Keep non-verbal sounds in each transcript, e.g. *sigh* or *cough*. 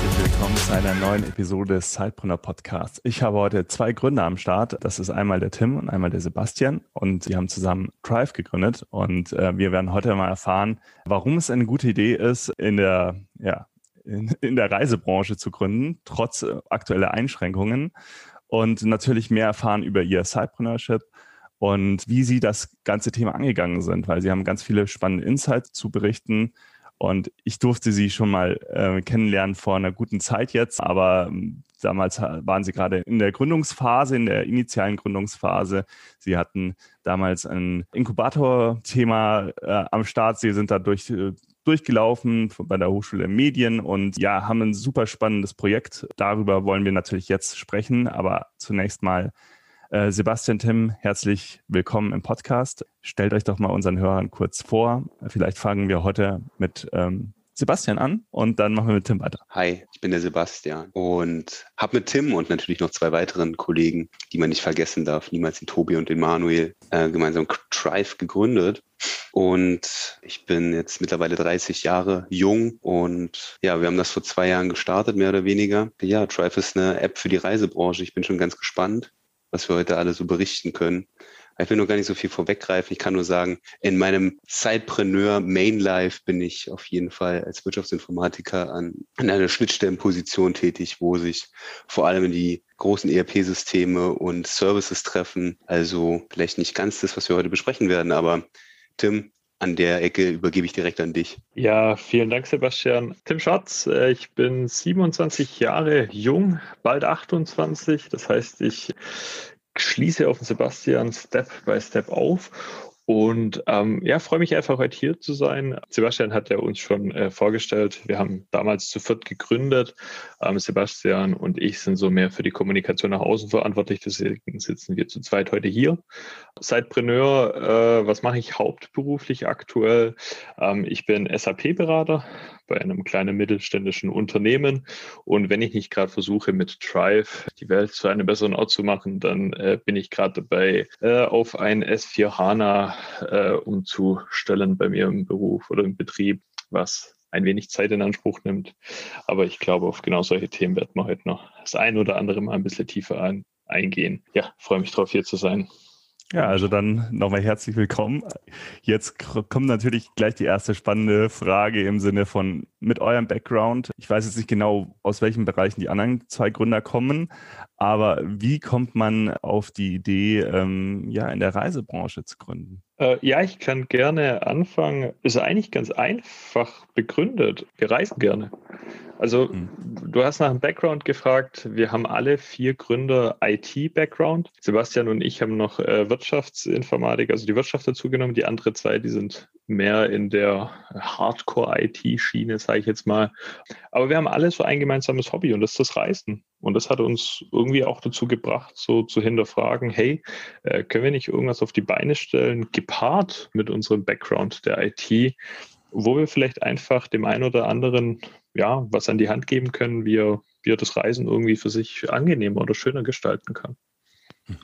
Herzlich willkommen zu einer neuen Episode des Sidepreneur Podcasts. Ich habe heute zwei Gründer am Start. Das ist einmal der Tim und einmal der Sebastian. Und sie haben zusammen Drive gegründet. Und äh, wir werden heute mal erfahren, warum es eine gute Idee ist, in der, ja, in, in der Reisebranche zu gründen, trotz äh, aktueller Einschränkungen. Und natürlich mehr erfahren über ihr Sidepreneurship und wie sie das ganze Thema angegangen sind, weil sie haben ganz viele spannende Insights zu berichten und ich durfte sie schon mal äh, kennenlernen vor einer guten Zeit jetzt, aber ähm, damals waren sie gerade in der Gründungsphase, in der initialen Gründungsphase. Sie hatten damals ein Inkubator-Thema äh, am Start. Sie sind da durch, äh, durchgelaufen bei der Hochschule Medien und ja, haben ein super spannendes Projekt. Darüber wollen wir natürlich jetzt sprechen, aber zunächst mal äh, Sebastian Tim, herzlich willkommen im Podcast. Stellt euch doch mal unseren Hörern kurz vor. Vielleicht fangen wir heute mit ähm, Sebastian an und dann machen wir mit Tim weiter. Hi, ich bin der Sebastian und habe mit Tim und natürlich noch zwei weiteren Kollegen, die man nicht vergessen darf, niemals den Tobi und den Manuel, äh, gemeinsam Trive gegründet. Und ich bin jetzt mittlerweile 30 Jahre jung und ja, wir haben das vor zwei Jahren gestartet, mehr oder weniger. Ja, Trive ist eine App für die Reisebranche. Ich bin schon ganz gespannt was wir heute alle so berichten können. Ich will nur gar nicht so viel vorweggreifen. Ich kann nur sagen, in meinem Sidepreneur Main Life bin ich auf jeden Fall als Wirtschaftsinformatiker an, an einer Schnittstellenposition tätig, wo sich vor allem die großen ERP-Systeme und Services treffen. Also vielleicht nicht ganz das, was wir heute besprechen werden, aber Tim, an der Ecke übergebe ich direkt an dich. Ja, vielen Dank, Sebastian. Tim Schatz, äh, ich bin 27 Jahre jung, bald 28. Das heißt, ich schließe auf den Sebastian Step by Step auf und ähm, ja, freue mich einfach heute hier zu sein. Sebastian hat ja uns schon äh, vorgestellt. Wir haben damals zu viert gegründet. Ähm, Sebastian und ich sind so mehr für die Kommunikation nach außen verantwortlich. Deswegen sitzen wir zu zweit heute hier. Sidepreneur, äh, was mache ich hauptberuflich aktuell? Ähm, ich bin SAP-Berater bei einem kleinen mittelständischen Unternehmen. Und wenn ich nicht gerade versuche, mit Drive die Welt zu einem besseren Ort zu machen, dann äh, bin ich gerade dabei, äh, auf ein S4 HANA äh, umzustellen bei mir im Beruf oder im Betrieb, was ein wenig Zeit in Anspruch nimmt. Aber ich glaube, auf genau solche Themen werden wir heute noch das ein oder andere Mal ein bisschen tiefer ein, eingehen. Ja, freue mich drauf, hier zu sein. Ja, also dann nochmal herzlich willkommen. Jetzt kommt natürlich gleich die erste spannende Frage im Sinne von mit eurem Background. Ich weiß jetzt nicht genau, aus welchen Bereichen die anderen zwei Gründer kommen, aber wie kommt man auf die Idee, ähm, ja, in der Reisebranche zu gründen? Äh, ja, ich kann gerne anfangen. Ist eigentlich ganz einfach begründet. Wir reisen gerne. Also mhm. du hast nach dem Background gefragt. Wir haben alle vier Gründer IT-Background. Sebastian und ich haben noch äh, Wirtschaftsinformatik, also die Wirtschaft dazugenommen. Die anderen zwei, die sind mehr in der Hardcore-IT-Schiene, sage ich jetzt mal. Aber wir haben alle so ein gemeinsames Hobby und das ist das Reisen. Und das hat uns irgendwie auch dazu gebracht, so zu hinterfragen, hey, äh, können wir nicht irgendwas auf die Beine stellen, gepaart mit unserem Background der IT, wo wir vielleicht einfach dem einen oder anderen ja, was an die Hand geben können, wie er, wie er das Reisen irgendwie für sich angenehmer oder schöner gestalten kann.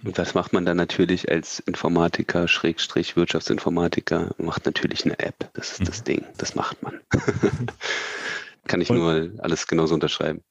Und das macht man dann natürlich als Informatiker, Schrägstrich Wirtschaftsinformatiker, macht natürlich eine App. Das ist das mhm. Ding. Das macht man. *laughs* Kann ich nur alles genauso unterschreiben.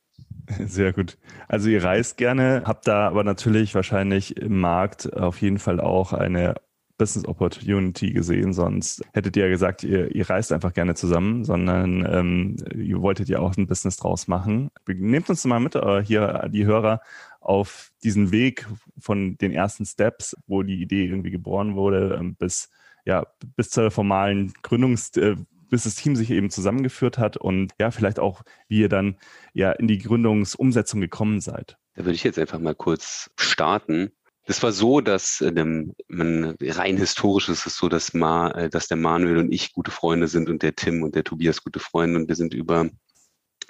Sehr gut. Also ihr reist gerne, habt da aber natürlich wahrscheinlich im Markt auf jeden Fall auch eine Business Opportunity gesehen, sonst hättet ihr ja gesagt, ihr, ihr reist einfach gerne zusammen, sondern ähm, ihr wolltet ja auch ein Business draus machen. Nehmt uns mal mit, äh, hier die Hörer, auf diesen Weg von den ersten Steps, wo die Idee irgendwie geboren wurde, ähm, bis, ja, bis zur formalen Gründungs, äh, bis das Team sich eben zusammengeführt hat und ja, vielleicht auch, wie ihr dann ja in die Gründungsumsetzung gekommen seid. Da würde ich jetzt einfach mal kurz starten. Das war so, dass ähm, rein historisch ist es so, dass, Ma, äh, dass der Manuel und ich gute Freunde sind und der Tim und der Tobias gute Freunde und wir sind über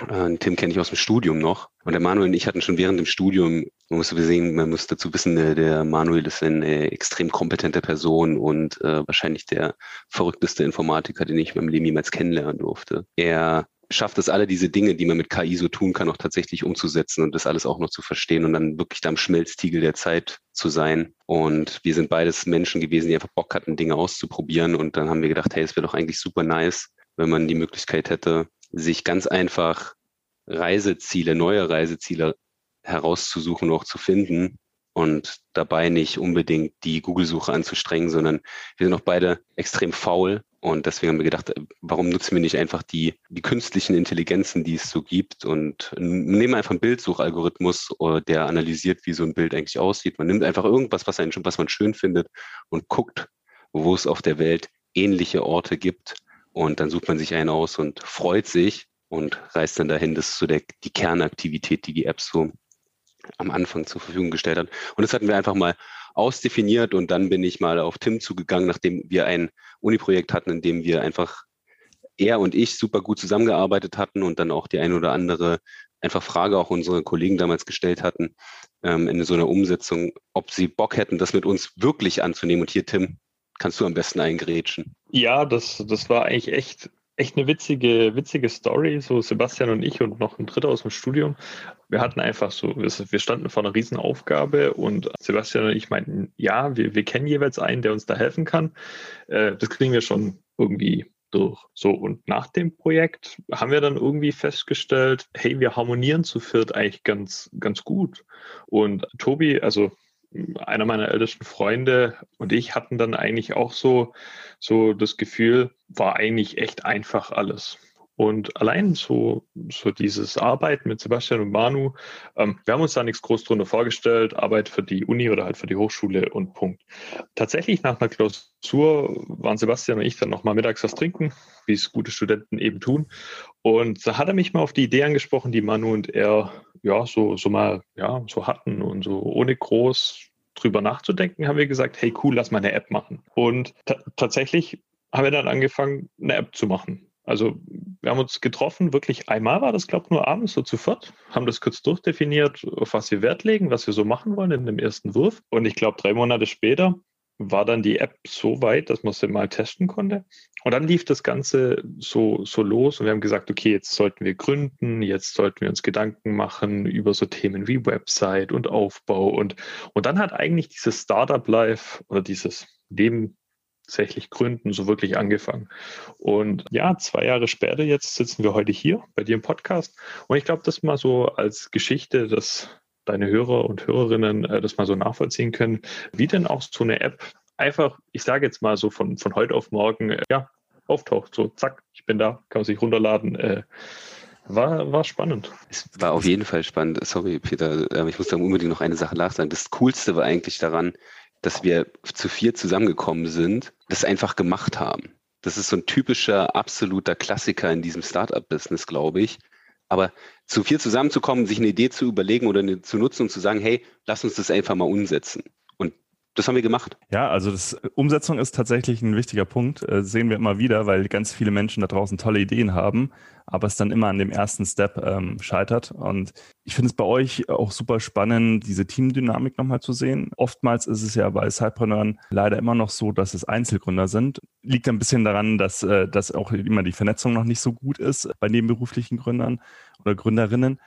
Äh, Tim kenne ich aus dem Studium noch. Und der Manuel und ich hatten schon während dem Studium, man muss sehen, man muss dazu wissen, der, der Manuel ist eine extrem kompetente Person und äh, wahrscheinlich der verrückteste Informatiker, den ich in meinem Leben jemals kennenlernen durfte. Er schafft es alle diese Dinge, die man mit KI so tun kann, auch tatsächlich umzusetzen und das alles auch noch zu verstehen und dann wirklich da am Schmelztiegel der Zeit zu sein. Und wir sind beides Menschen gewesen, die einfach Bock hatten, Dinge auszuprobieren. Und dann haben wir gedacht, hey, es wäre doch eigentlich super nice, wenn man die Möglichkeit hätte, sich ganz einfach Reiseziele, neue Reiseziele herauszusuchen, auch zu finden und dabei nicht unbedingt die Google-Suche anzustrengen, sondern wir sind auch beide extrem faul und deswegen haben wir gedacht, äh, warum nutzen wir nicht einfach die, die künstlichen Intelligenzen, die es so gibt und nehmen einfach einen Bildsuchalgorithmus, äh, der analysiert, wie so ein Bild eigentlich aussieht. Man nimmt einfach irgendwas, was, einen, was man schön findet und guckt, wo es auf der Welt ähnliche Orte gibt. Und dann sucht man sich einen aus und freut sich und reist dann dahin. Das ist so der, die Kernaktivität, die die App so am Anfang zur Verfügung gestellt hat. Und das hatten wir einfach mal ausdefiniert und dann bin ich mal auf Tim zugegangen, nachdem wir ein Uni-Projekt hatten, in dem wir einfach er und ich super gut zusammengearbeitet hatten und dann auch die eine oder andere einfach Frage auch unsere Kollegen damals gestellt hatten ähm, in so einer Umsetzung, ob sie Bock hätten, das mit uns wirklich anzunehmen. Und hier, Tim, kannst du am besten eingrätschen. Ja, das, das war eigentlich echt echt eine witzige, witzige Story, so Sebastian und ich und noch ein Dritter aus dem Studium. Wir hatten einfach so, wir standen vor einer Riesenaufgabe und Sebastian und ich meinten, ja, wir, wir kennen jeweils einen, der uns da helfen kann. Äh, das kriegen wir schon irgendwie durch. So, und nach dem Projekt haben wir dann irgendwie festgestellt, hey, wir harmonieren zu viert eigentlich ganz, ganz gut. Und Tobi, also einer meiner ältesten Freunde und ich hatten dann eigentlich auch so, so das Gefühl, war eigentlich echt einfach alles. Und allein so, so dieses Arbeiten mit Sebastian und Manu, ähm, wir haben uns da nichts groß drunter vorgestellt, Arbeit für die Uni oder halt für die Hochschule und Punkt. Tatsächlich nach einer Klausur waren Sebastian und ich dann nochmal mittags was trinken, wie es gute Studenten eben tun. Und da hat er mich mal auf die Idee angesprochen, die Manu und er ja so, so mal ja, so hatten und so ohne groß drüber nachzudenken, haben wir gesagt, hey cool, lass mal eine App machen. Und tatsächlich haben wir dann angefangen, eine App zu machen. Also wir haben uns getroffen, wirklich einmal war das, glaube ich, nur abends so zu viert, haben das kurz durchdefiniert, auf was wir Wert legen, was wir so machen wollen in dem ersten Wurf. Und ich glaube, drei Monate später war dann die App so weit, dass man sie mal testen konnte. Und dann lief das Ganze so, so los und wir haben gesagt, okay, jetzt sollten wir gründen, jetzt sollten wir uns Gedanken machen über so Themen wie Website und Aufbau. Und, und dann hat eigentlich dieses Startup Life oder dieses Leben tatsächlich gründen, so wirklich angefangen. Und ja, zwei Jahre später, jetzt sitzen wir heute hier bei dir im Podcast. Und ich glaube, das mal so als Geschichte, dass deine Hörer und Hörerinnen äh, das mal so nachvollziehen können, wie denn auch so eine App einfach, ich sage jetzt mal so von, von heute auf morgen, äh, ja, auftaucht. So, zack, ich bin da, kann man sich runterladen. Äh, war, war spannend. Es war auf jeden Fall spannend. Sorry, Peter, ich muss da unbedingt noch eine Sache nachsagen. Das Coolste war eigentlich daran, dass wir zu vier zusammengekommen sind, das einfach gemacht haben. Das ist so ein typischer, absoluter Klassiker in diesem Startup-Business, glaube ich. Aber zu vier zusammenzukommen, sich eine Idee zu überlegen oder eine, zu nutzen und zu sagen, hey, lass uns das einfach mal umsetzen das haben wir gemacht. Ja, also das Umsetzung ist tatsächlich ein wichtiger Punkt. Äh, sehen wir immer wieder, weil ganz viele Menschen da draußen tolle Ideen haben, aber es dann immer an dem ersten Step ähm, scheitert. Und ich finde es bei euch auch super spannend, diese Teamdynamik nochmal zu sehen. Oftmals ist es ja bei Cypreneuren leider immer noch so, dass es Einzelgründer sind. Liegt ein bisschen daran, dass, äh, dass auch immer die Vernetzung noch nicht so gut ist bei nebenberuflichen Gründern oder Gründerinnen.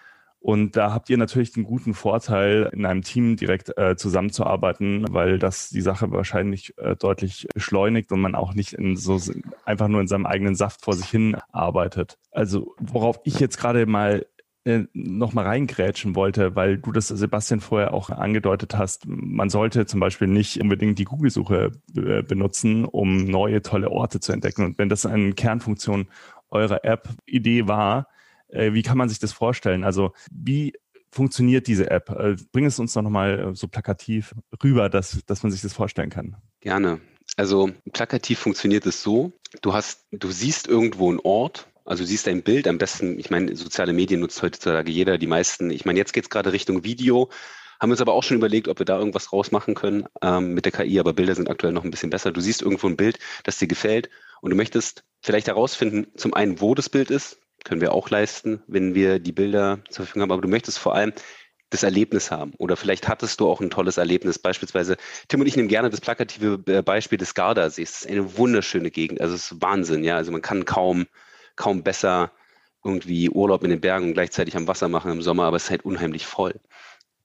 Und da habt ihr natürlich einen guten Vorteil, in einem Team direkt äh, zusammenzuarbeiten, weil das die Sache wahrscheinlich äh, deutlich beschleunigt und man auch nicht in so einfach nur in seinem eigenen Saft vor sich hin arbeitet. Also worauf ich jetzt gerade mal äh, noch mal reingrätschen wollte, weil du das, Sebastian, vorher auch angedeutet hast, man sollte zum Beispiel nicht unbedingt die Google-Suche äh, benutzen, um neue tolle Orte zu entdecken. Und wenn das eine Kernfunktion eurer App-Idee war, äh, wie kann man sich das vorstellen? Also wie funktioniert diese App? Äh, bring es uns doch nochmal äh, so plakativ rüber, dass, dass man sich das vorstellen kann. Gerne. Also plakativ funktioniert es so, du hast, du siehst irgendwo einen Ort, also du siehst ein Bild, am besten, ich meine, soziale Medien nutzt heutzutage jeder, die meisten, ich meine, jetzt geht es gerade Richtung Video, haben uns aber auch schon überlegt, ob wir da irgendwas rausmachen können ähm, mit der KI, aber Bilder sind aktuell noch ein bisschen besser. Du siehst irgendwo ein Bild, das dir gefällt und du möchtest vielleicht herausfinden, zum einen, wo das Bild ist, können wir auch leisten, wenn wir die Bilder zur Verfügung haben. Aber du möchtest vor allem das Erlebnis haben. Oder vielleicht hattest du auch ein tolles Erlebnis. Beispielsweise, Tim und ich nehmen gerne das plakative äh, Beispiel des Gardasees. Das ist eine wunderschöne Gegend. Also es ist Wahnsinn, ja. Also man kann kaum, kaum besser irgendwie Urlaub in den Bergen und gleichzeitig am Wasser machen im Sommer, aber es ist halt unheimlich voll.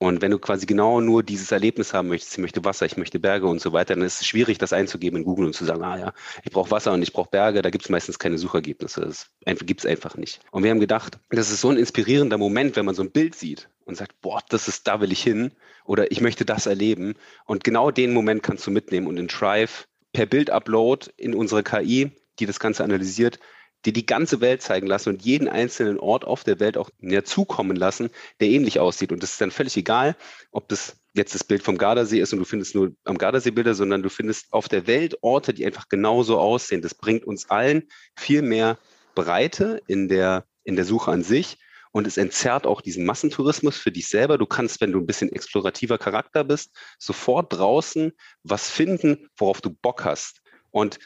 Und wenn du quasi genau nur dieses Erlebnis haben möchtest, ich möchte Wasser, ich möchte Berge und so weiter, dann ist es schwierig, das einzugeben in Google und zu sagen, ah ja, ich brauche Wasser und ich brauche Berge, da gibt es meistens keine Suchergebnisse. Das gibt es einfach nicht. Und wir haben gedacht, das ist so ein inspirierender Moment, wenn man so ein Bild sieht und sagt, boah, das ist, da will ich hin oder ich möchte das erleben. Und genau den Moment kannst du mitnehmen und in Drive per Bild-Upload in unsere KI, die das Ganze analysiert, dir die ganze Welt zeigen lassen und jeden einzelnen Ort auf der Welt auch näher zukommen lassen, der ähnlich aussieht. Und es ist dann völlig egal, ob das jetzt das Bild vom Gardasee ist und du findest nur am Gardasee Bilder, sondern du findest auf der Welt Orte, die einfach genauso aussehen. Das bringt uns allen viel mehr Breite in der, in der Suche an sich und es entzerrt auch diesen Massentourismus für dich selber. Du kannst, wenn du ein bisschen explorativer Charakter bist, sofort draußen was finden, worauf du Bock hast. Und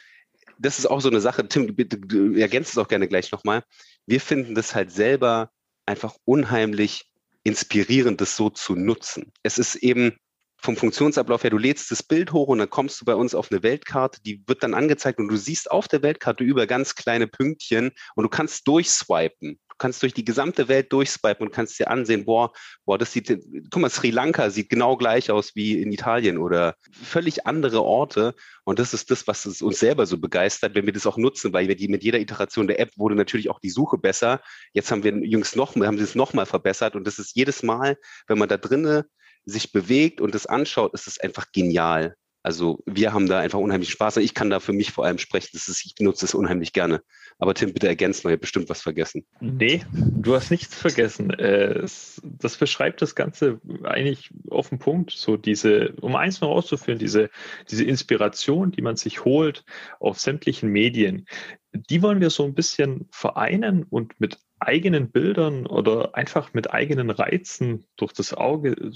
das ist auch so eine Sache, Tim, du ergänzt es auch gerne gleich nochmal. Wir finden das halt selber einfach unheimlich inspirierend, das so zu nutzen. Es ist eben vom Funktionsablauf her, du lädst das Bild hoch und dann kommst du bei uns auf eine Weltkarte, die wird dann angezeigt und du siehst auf der Weltkarte über ganz kleine Pünktchen und du kannst durchswipen kannst durch die gesamte Welt durchswipen und kannst dir ansehen, boah, boah, das sieht, guck mal, Sri Lanka sieht genau gleich aus wie in Italien oder völlig andere Orte. Und das ist das, was uns selber so begeistert, wenn wir das auch nutzen, weil wir die mit jeder Iteration der App wurde natürlich auch die Suche besser. Jetzt haben wir jüngst noch, haben sie es nochmal verbessert und das ist jedes Mal, wenn man da drinnen sich bewegt und das anschaut, ist es einfach genial. Also wir haben da einfach unheimlich Spaß. Ich kann da für mich vor allem sprechen. Das ist, ich benutze es unheimlich gerne. Aber Tim, bitte ergänzt noch, ihr bestimmt was vergessen. Nee, du hast nichts vergessen. Äh, das beschreibt das Ganze eigentlich auf den Punkt. So diese, um eins noch auszuführen, diese, diese Inspiration, die man sich holt auf sämtlichen Medien, die wollen wir so ein bisschen vereinen und mit eigenen Bildern oder einfach mit eigenen Reizen durch das Auge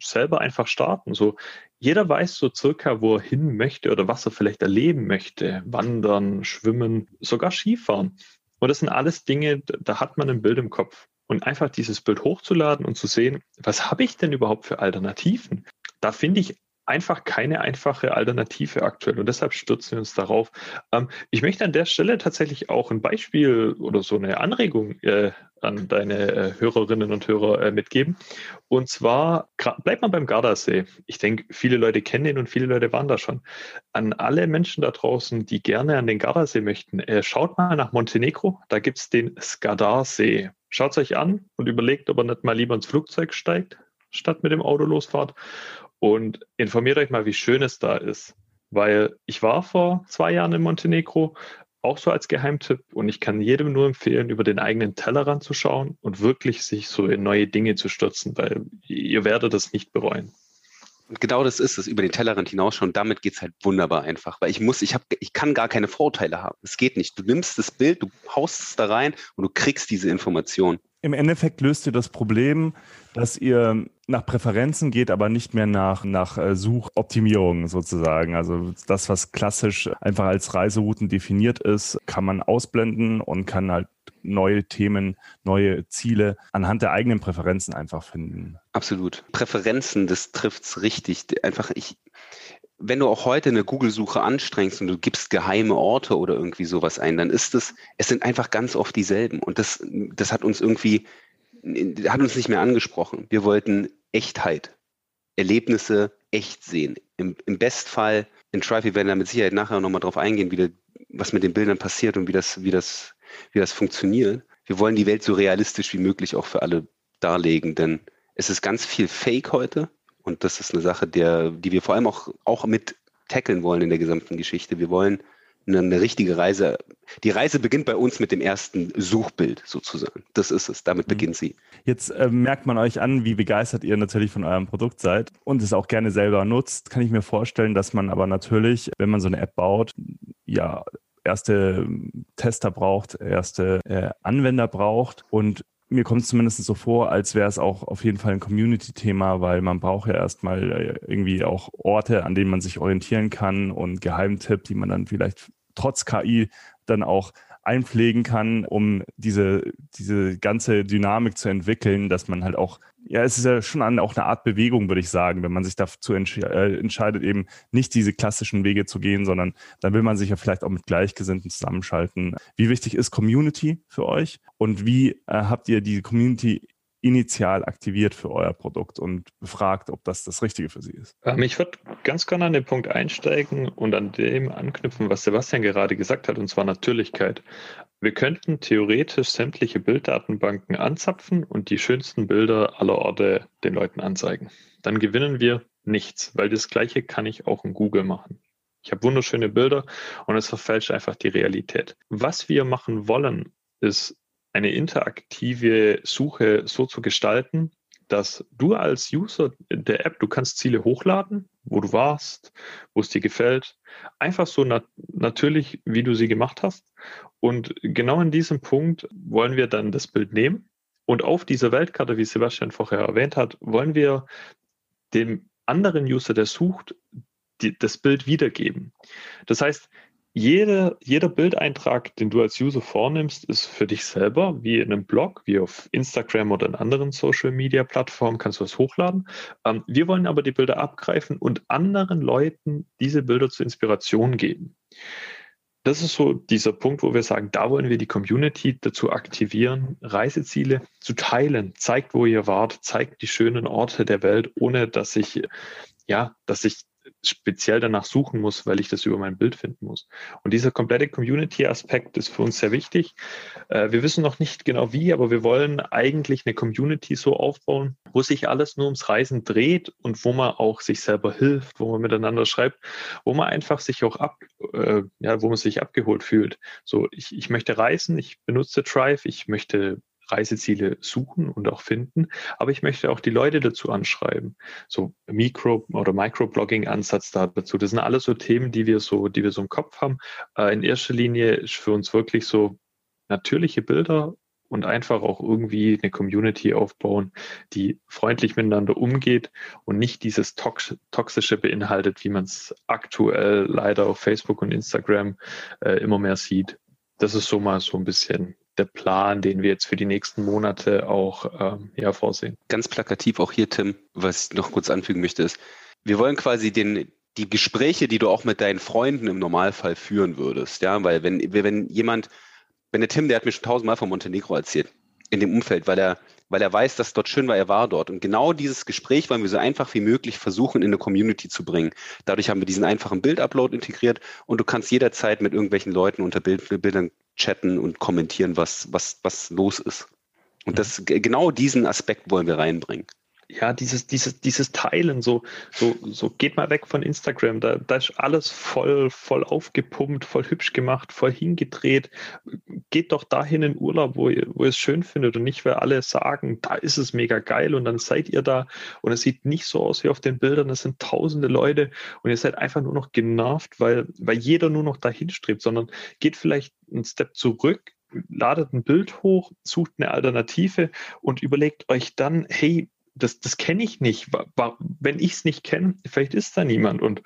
selber einfach starten. So jeder weiß so circa, wo er hin möchte oder was er vielleicht erleben möchte. Wandern, schwimmen, sogar Skifahren. Und das sind alles Dinge, da hat man ein Bild im Kopf. Und einfach dieses Bild hochzuladen und zu sehen, was habe ich denn überhaupt für Alternativen? Da finde ich einfach keine einfache Alternative aktuell und deshalb stürzen wir uns darauf. Ähm, ich möchte an der Stelle tatsächlich auch ein Beispiel oder so eine Anregung äh, an deine äh, Hörerinnen und Hörer äh, mitgeben. Und zwar bleibt man beim Gardasee. Ich denke, viele Leute kennen ihn und viele Leute waren da schon. An alle Menschen da draußen, die gerne an den Gardasee möchten, äh, schaut mal nach Montenegro. Da gibt es den Skadarsee. Schaut es euch an und überlegt, ob ihr nicht mal lieber ins Flugzeug steigt, statt mit dem Auto losfahrt und informiert euch mal, wie schön es da ist. Weil ich war vor zwei Jahren in Montenegro, auch so als Geheimtipp. Und ich kann jedem nur empfehlen, über den eigenen Tellerrand zu schauen und wirklich sich so in neue Dinge zu stürzen, weil ihr werdet es nicht bereuen. Und genau das ist es, über den Tellerrand hinausschauen. Damit geht es halt wunderbar einfach. Weil ich muss, ich habe, ich kann gar keine Vorurteile haben. Es geht nicht. Du nimmst das Bild, du haust es da rein und du kriegst diese Information. Im Endeffekt löst ihr das Problem, dass ihr nach Präferenzen geht, aber nicht mehr nach, nach äh, Suchoptimierung sozusagen. Also das, was klassisch einfach als Reiserouten definiert ist, kann man ausblenden und kann halt neue Themen, neue Ziele anhand der eigenen Präferenzen einfach finden. Absolut. Präferenzen, das trifft's richtig. Einfach ich, wenn du auch heute eine Google-Suche anstrengst und du gibst geheime Orte oder irgendwie sowas ein, dann ist es, es sind einfach ganz oft dieselben. Und das, das hat uns irgendwie hat uns nicht mehr angesprochen. Wir wollten Echtheit, Erlebnisse echt sehen. Im, im Bestfall, in Tribe, wir werden da mit Sicherheit nachher nochmal drauf eingehen, wie das, was mit den Bildern passiert und wie das, wie, das, wie das funktioniert. Wir wollen die Welt so realistisch wie möglich auch für alle darlegen, denn es ist ganz viel Fake heute und das ist eine Sache, der, die wir vor allem auch, auch mit tackeln wollen in der gesamten Geschichte. Wir wollen eine, richtige Reise. Die Reise beginnt bei uns mit dem ersten Suchbild sozusagen. Das ist es, damit mhm. beginnt sie. Jetzt äh, merkt man euch an, wie begeistert ihr natürlich von eurem Produkt seid und es auch gerne selber nutzt. Kann ich mir vorstellen, dass man aber natürlich, wenn man so eine App baut, ja, erste Tester braucht, erste äh, Anwender braucht und mir kommt es zumindest so vor, als wäre es auch auf jeden Fall ein Community-Thema, weil man braucht ja erstmal äh, irgendwie auch Orte, an denen man sich orientieren kann und Geheimtipp, die man dann vielleicht trotz KI dann auch einpflegen kann, um diese, diese ganze Dynamik zu entwickeln, dass man halt auch, ja, es ist ja schon an, auch eine Art Bewegung, würde ich sagen, wenn man sich dazu entsch äh, entscheidet, eben nicht diese klassischen Wege zu gehen, sondern dann will man sich ja vielleicht auch mit Gleichgesinnten zusammenschalten. Wie wichtig ist Community für euch und wie äh, habt ihr die Community initial aktiviert für euer Produkt und befragt, ob das das Richtige für sie ist? Ähm, ich würde ganz gerne an den Punkt einsteigen und an dem anknüpfen, was Sebastian gerade gesagt hat, und zwar Natürlichkeit. Wir könnten theoretisch sämtliche Bilddatenbanken anzapfen und die schönsten Bilder aller Orte den Leuten anzeigen. Dann gewinnen wir nichts, weil das Gleiche kann ich auch in Google machen. Ich habe wunderschöne Bilder und es verfälscht einfach die Realität. Was wir machen wollen, ist eine interaktive Suche so zu gestalten, dass du als User der App, du kannst Ziele hochladen, wo du warst, wo es dir gefällt, einfach so nat natürlich, wie du sie gemacht hast. Und genau in diesem Punkt wollen wir dann das Bild nehmen und auf dieser Weltkarte, wie Sebastian vorher erwähnt hat, wollen wir dem anderen User, der sucht, die, das Bild wiedergeben. Das heißt, jeder, jeder Bildeintrag, den du als User vornimmst, ist für dich selber, wie in einem Blog, wie auf Instagram oder in anderen Social-Media-Plattformen, kannst du was hochladen. Ähm, wir wollen aber die Bilder abgreifen und anderen Leuten diese Bilder zur Inspiration geben. Das ist so dieser Punkt, wo wir sagen, da wollen wir die Community dazu aktivieren, Reiseziele zu teilen. Zeigt, wo ihr wart, zeigt die schönen Orte der Welt, ohne dass ich, ja, dass ich speziell danach suchen muss, weil ich das über mein Bild finden muss. Und dieser komplette Community-Aspekt ist für uns sehr wichtig. Äh, wir wissen noch nicht genau wie, aber wir wollen eigentlich eine Community so aufbauen, wo sich alles nur ums Reisen dreht und wo man auch sich selber hilft, wo man miteinander schreibt, wo man einfach sich auch ab, äh, ja, wo man sich abgeholt fühlt. So, ich, ich möchte reisen, ich benutze Drive, ich möchte Reiseziele suchen und auch finden. Aber ich möchte auch die Leute dazu anschreiben. So Mikro- oder Microblogging-Ansatz dazu. Das sind alles so Themen, die wir so, die wir so im Kopf haben. Äh, in erster Linie ist für uns wirklich so natürliche Bilder und einfach auch irgendwie eine Community aufbauen, die freundlich miteinander umgeht und nicht dieses Tox Toxische beinhaltet, wie man es aktuell leider auf Facebook und Instagram äh, immer mehr sieht. Das ist so mal so ein bisschen der Plan, den wir jetzt für die nächsten Monate auch ähm, ja, vorsehen. Ganz plakativ auch hier, Tim, was ich noch kurz anfügen möchte, ist, wir wollen quasi den, die Gespräche, die du auch mit deinen Freunden im Normalfall führen würdest, ja, weil wenn, wenn jemand, wenn der Tim, der hat mir schon tausendmal von Montenegro erzählt, in dem Umfeld, weil er, weil er weiß, dass dort schön war, er war dort. Und genau dieses Gespräch wollen wir so einfach wie möglich versuchen, in eine Community zu bringen. Dadurch haben wir diesen einfachen Bildupload integriert und du kannst jederzeit mit irgendwelchen Leuten unter Bild, Bildern chatten und kommentieren, was, was, was los ist. Und das, genau diesen Aspekt wollen wir reinbringen ja, dieses, dieses, dieses Teilen, so, so, so geht mal weg von Instagram, da, da ist alles voll, voll aufgepumpt, voll hübsch gemacht, voll hingedreht. Geht doch dahin in Urlaub, wo ihr, wo ihr es schön findet und nicht, weil alle sagen, da ist es mega geil und dann seid ihr da und es sieht nicht so aus wie auf den Bildern, es sind tausende Leute und ihr seid einfach nur noch genervt, weil, weil jeder nur noch dahin strebt, sondern geht vielleicht einen Step zurück, ladet ein Bild hoch, sucht eine Alternative und überlegt euch dann, hey, das, das kenne ich nicht. Wenn ich es nicht kenne, vielleicht ist da niemand. Und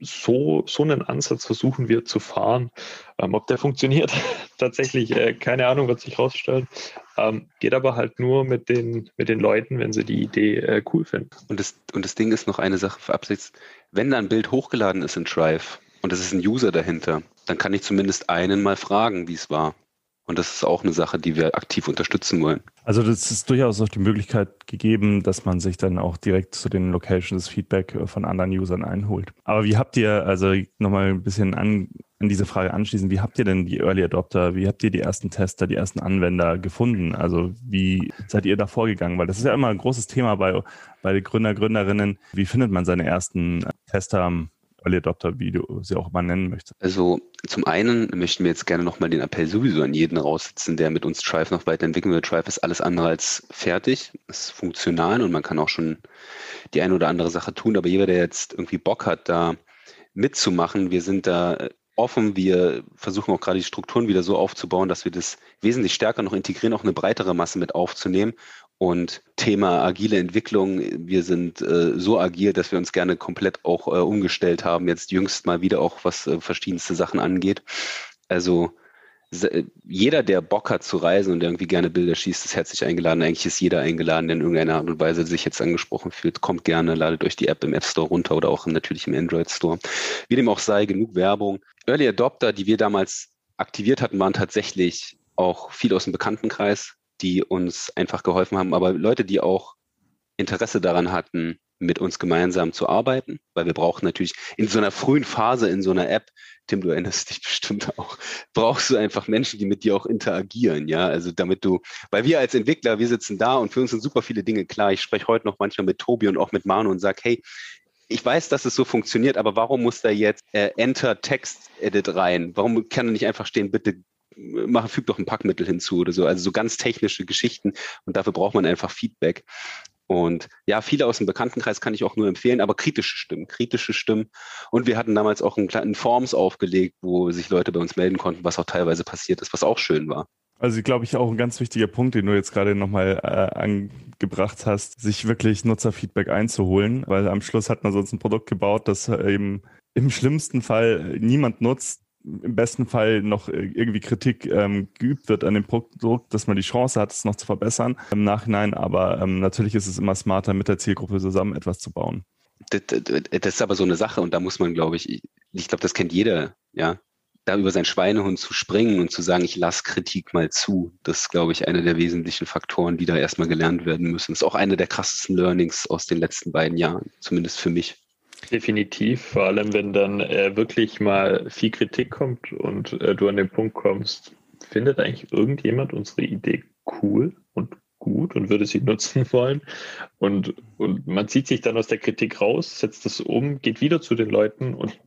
so, so einen Ansatz versuchen wir zu fahren. Ähm, ob der *laughs* funktioniert, tatsächlich, äh, keine Ahnung, wird sich rausstellen. Ähm, geht aber halt nur mit den, mit den Leuten, wenn sie die Idee äh, cool finden. Und das, und das Ding ist noch eine Sache für Absicht. Wenn da ein Bild hochgeladen ist in Drive und es ist ein User dahinter, dann kann ich zumindest einen mal fragen, wie es war. Und das ist auch eine Sache, die wir aktiv unterstützen wollen. Also das ist durchaus auch die Möglichkeit gegeben, dass man sich dann auch direkt zu den Locations Feedback äh, von anderen Usern einholt. Aber wie habt ihr, also nochmal ein bisschen an, an diese Frage anschließen, wie habt ihr denn die Early Adopter, wie habt ihr die ersten Tester, die ersten Anwender gefunden? Also wie seid ihr da vorgegangen? Weil das ist ja immer ein großes Thema bei, bei Gründer, Gründerinnen. Wie findet man seine ersten Tester? Early Adopter, wie sie auch mal nennen möchtest? Also zum einen möchten wir jetzt gerne nochmal den Appell sowieso an jeden raussetzen, der mit uns Drive noch weiterentwickeln will. Drive ist alles andere als fertig, ist funktional und man kann auch schon die eine oder andere Sache tun, aber jeder, der jetzt irgendwie Bock hat, da mitzumachen, wir sind da offen. Wir versuchen auch gerade die Strukturen wieder so aufzubauen, dass wir das wesentlich stärker noch integrieren, auch eine breitere Masse mit aufzunehmen und Thema agile Entwicklung, wir sind äh, so agil, dass wir uns gerne komplett auch äh, umgestellt haben, jetzt jüngst mal wieder auch was äh, verschiedenste Sachen angeht. Also jeder, der Bock hat zu reisen und irgendwie gerne Bilder schießt, ist herzlich eingeladen. Eigentlich ist jeder eingeladen, der in irgendeiner Art und Weise sich jetzt angesprochen fühlt. Kommt gerne, ladet euch die App im App Store runter oder auch natürlich im Android Store. Wie dem auch sei, genug Werbung. Early Adopter, die wir damals aktiviert hatten, waren tatsächlich auch viel aus dem Bekanntenkreis, die uns einfach geholfen haben. Aber Leute, die auch Interesse daran hatten, mit uns gemeinsam zu arbeiten, weil wir brauchen natürlich in so einer frühen Phase in so einer App, Tim, du erinnerst dich bestimmt auch, brauchst du einfach Menschen, die mit dir auch interagieren, ja, also damit du, weil wir als Entwickler, wir sitzen da und für uns sind super viele Dinge klar. Ich spreche heute noch manchmal mit Tobi und auch mit Manu und sage, hey, ich weiß, dass es so funktioniert, aber warum muss da jetzt äh, Enter Text Edit rein? Warum kann da nicht einfach stehen, bitte mach, füg doch ein Packmittel hinzu oder so. Also so ganz technische Geschichten und dafür braucht man einfach Feedback. Und ja, viele aus dem Bekanntenkreis kann ich auch nur empfehlen, aber kritische Stimmen, kritische Stimmen. Und wir hatten damals auch einen kleinen Forms aufgelegt, wo sich Leute bei uns melden konnten, was auch teilweise passiert ist, was auch schön war. Also glaube ich auch ein ganz wichtiger Punkt, den du jetzt gerade nochmal äh, angebracht hast, sich wirklich Nutzerfeedback einzuholen, weil am Schluss hat man sonst ein Produkt gebaut, das eben im schlimmsten Fall niemand nutzt, im besten Fall noch irgendwie Kritik ähm, geübt wird an dem Produkt, dass man die Chance hat, es noch zu verbessern im Nachhinein. Aber ähm, natürlich ist es immer smarter, mit der Zielgruppe zusammen etwas zu bauen. Das, das, ist aber so eine Sache und da muss man, glaube ich, ich glaube, das kennt jeder, ja, da über sein Schweinehund zu springen und zu sagen, ich lasse Kritik mal zu, das ist, glaube ich, einer der wesentlichen Faktoren, die da erstmal gelernt werden müssen. Das ist auch eine der krassesten Learnings aus den letzten beiden Jahren, zumindest für mich. Definitiv, vor allem wenn dann äh, wirklich mal viel Kritik kommt und äh, du an den Punkt kommst, findet eigentlich irgendjemand unsere Idee cool und gut und würde sie *laughs* nutzen wollen. Und, und man zieht sich dann aus der Kritik raus, setzt das um, geht wieder zu den Leuten und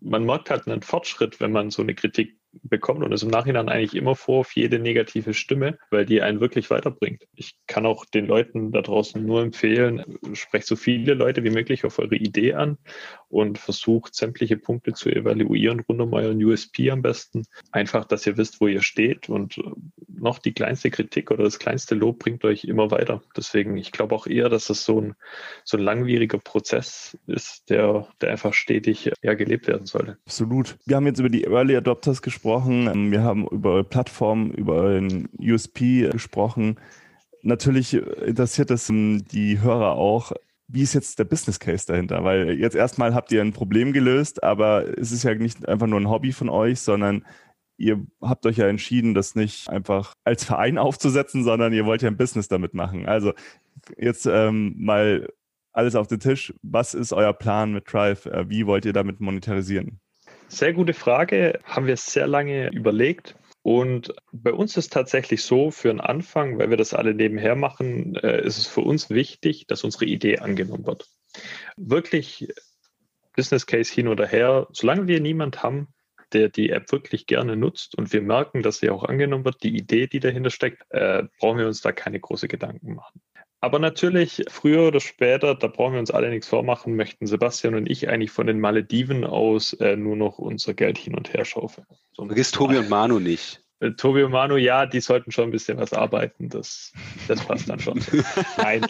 man merkt halt einen Fortschritt, wenn man so eine Kritik bekommt und es im Nachhinein eigentlich immer vor auf jede negative Stimme, weil die einen wirklich weiterbringt. Ich kann auch den Leuten da draußen nur empfehlen, sprecht so viele Leute wie möglich auf eure Idee an und versucht sämtliche Punkte zu evaluieren rund um euren USP am besten. Einfach, dass ihr wisst, wo ihr steht und noch die kleinste Kritik oder das kleinste Lob bringt euch immer weiter. Deswegen, ich glaube auch eher, dass das so ein, so ein langwieriger Prozess ist, der, der einfach stetig eher gelebt werden sollte. Absolut. Wir haben jetzt über die Early Adopters gesprochen gesprochen, ähm, wir haben über eure Plattform, über euren USP gesprochen. Natürlich interessiert es ähm, die Hörer auch, wie ist jetzt der Business Case dahinter? Weil jetzt erstmal habt ihr ein Problem gelöst, aber es ist ja nicht einfach nur ein Hobby von euch, sondern ihr habt euch ja entschieden, das nicht einfach als Verein aufzusetzen, sondern ihr wollt ja ein Business damit machen. Also jetzt ähm, mal alles auf den Tisch. Was ist euer Plan mit Drive? Äh, wie wollt ihr damit monetarisieren? Sehr gute Frage, haben wir sehr lange überlegt. Und bei uns ist tatsächlich so, für einen Anfang, weil wir das alle nebenher machen, äh, ist es für uns wichtig, dass unsere Idee angenommen wird. Wirklich Business Case hin oder her, solange wir niemand haben, der die App wirklich gerne nutzt und wir merken, dass sie auch angenommen wird, die Idee, die dahinter steckt, äh, brauchen wir uns da keine große Gedanken machen. Aber natürlich, früher oder später, da brauchen wir uns alle nichts vormachen, möchten Sebastian und ich eigentlich von den Malediven aus äh, nur noch unser Geld hin und her schaufeln. So Vergiss Tobi und Manu nicht. Äh, Tobi und Manu, ja, die sollten schon ein bisschen was arbeiten. Das, das passt dann schon. *laughs* Nein,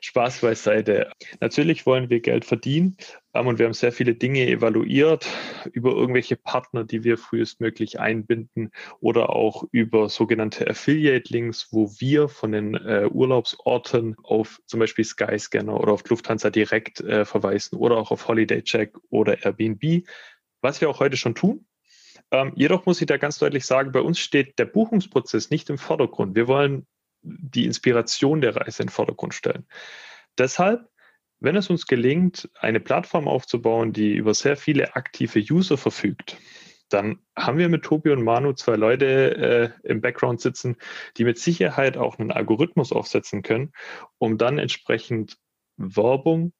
Spaß beiseite. Natürlich wollen wir Geld verdienen ähm, und wir haben sehr viele Dinge evaluiert über irgendwelche Partner, die wir frühestmöglich einbinden oder auch über sogenannte Affiliate-Links, wo wir von den äh, Urlaubsorten auf zum Beispiel Skyscanner oder auf Lufthansa direkt äh, verweisen oder auch auf Holiday Check oder Airbnb, was wir auch heute schon tun. Ähm, jedoch muss ich da ganz deutlich sagen, bei uns steht der Buchungsprozess nicht im Vordergrund. Wir wollen die Inspiration der Reise in den Vordergrund stellen. Deshalb, wenn es uns gelingt, eine Plattform aufzubauen, die über sehr viele aktive User verfügt, dann haben wir mit Tobi und Manu zwei Leute äh, im Background sitzen, die mit Sicherheit auch einen Algorithmus aufsetzen können, um dann entsprechend Werbung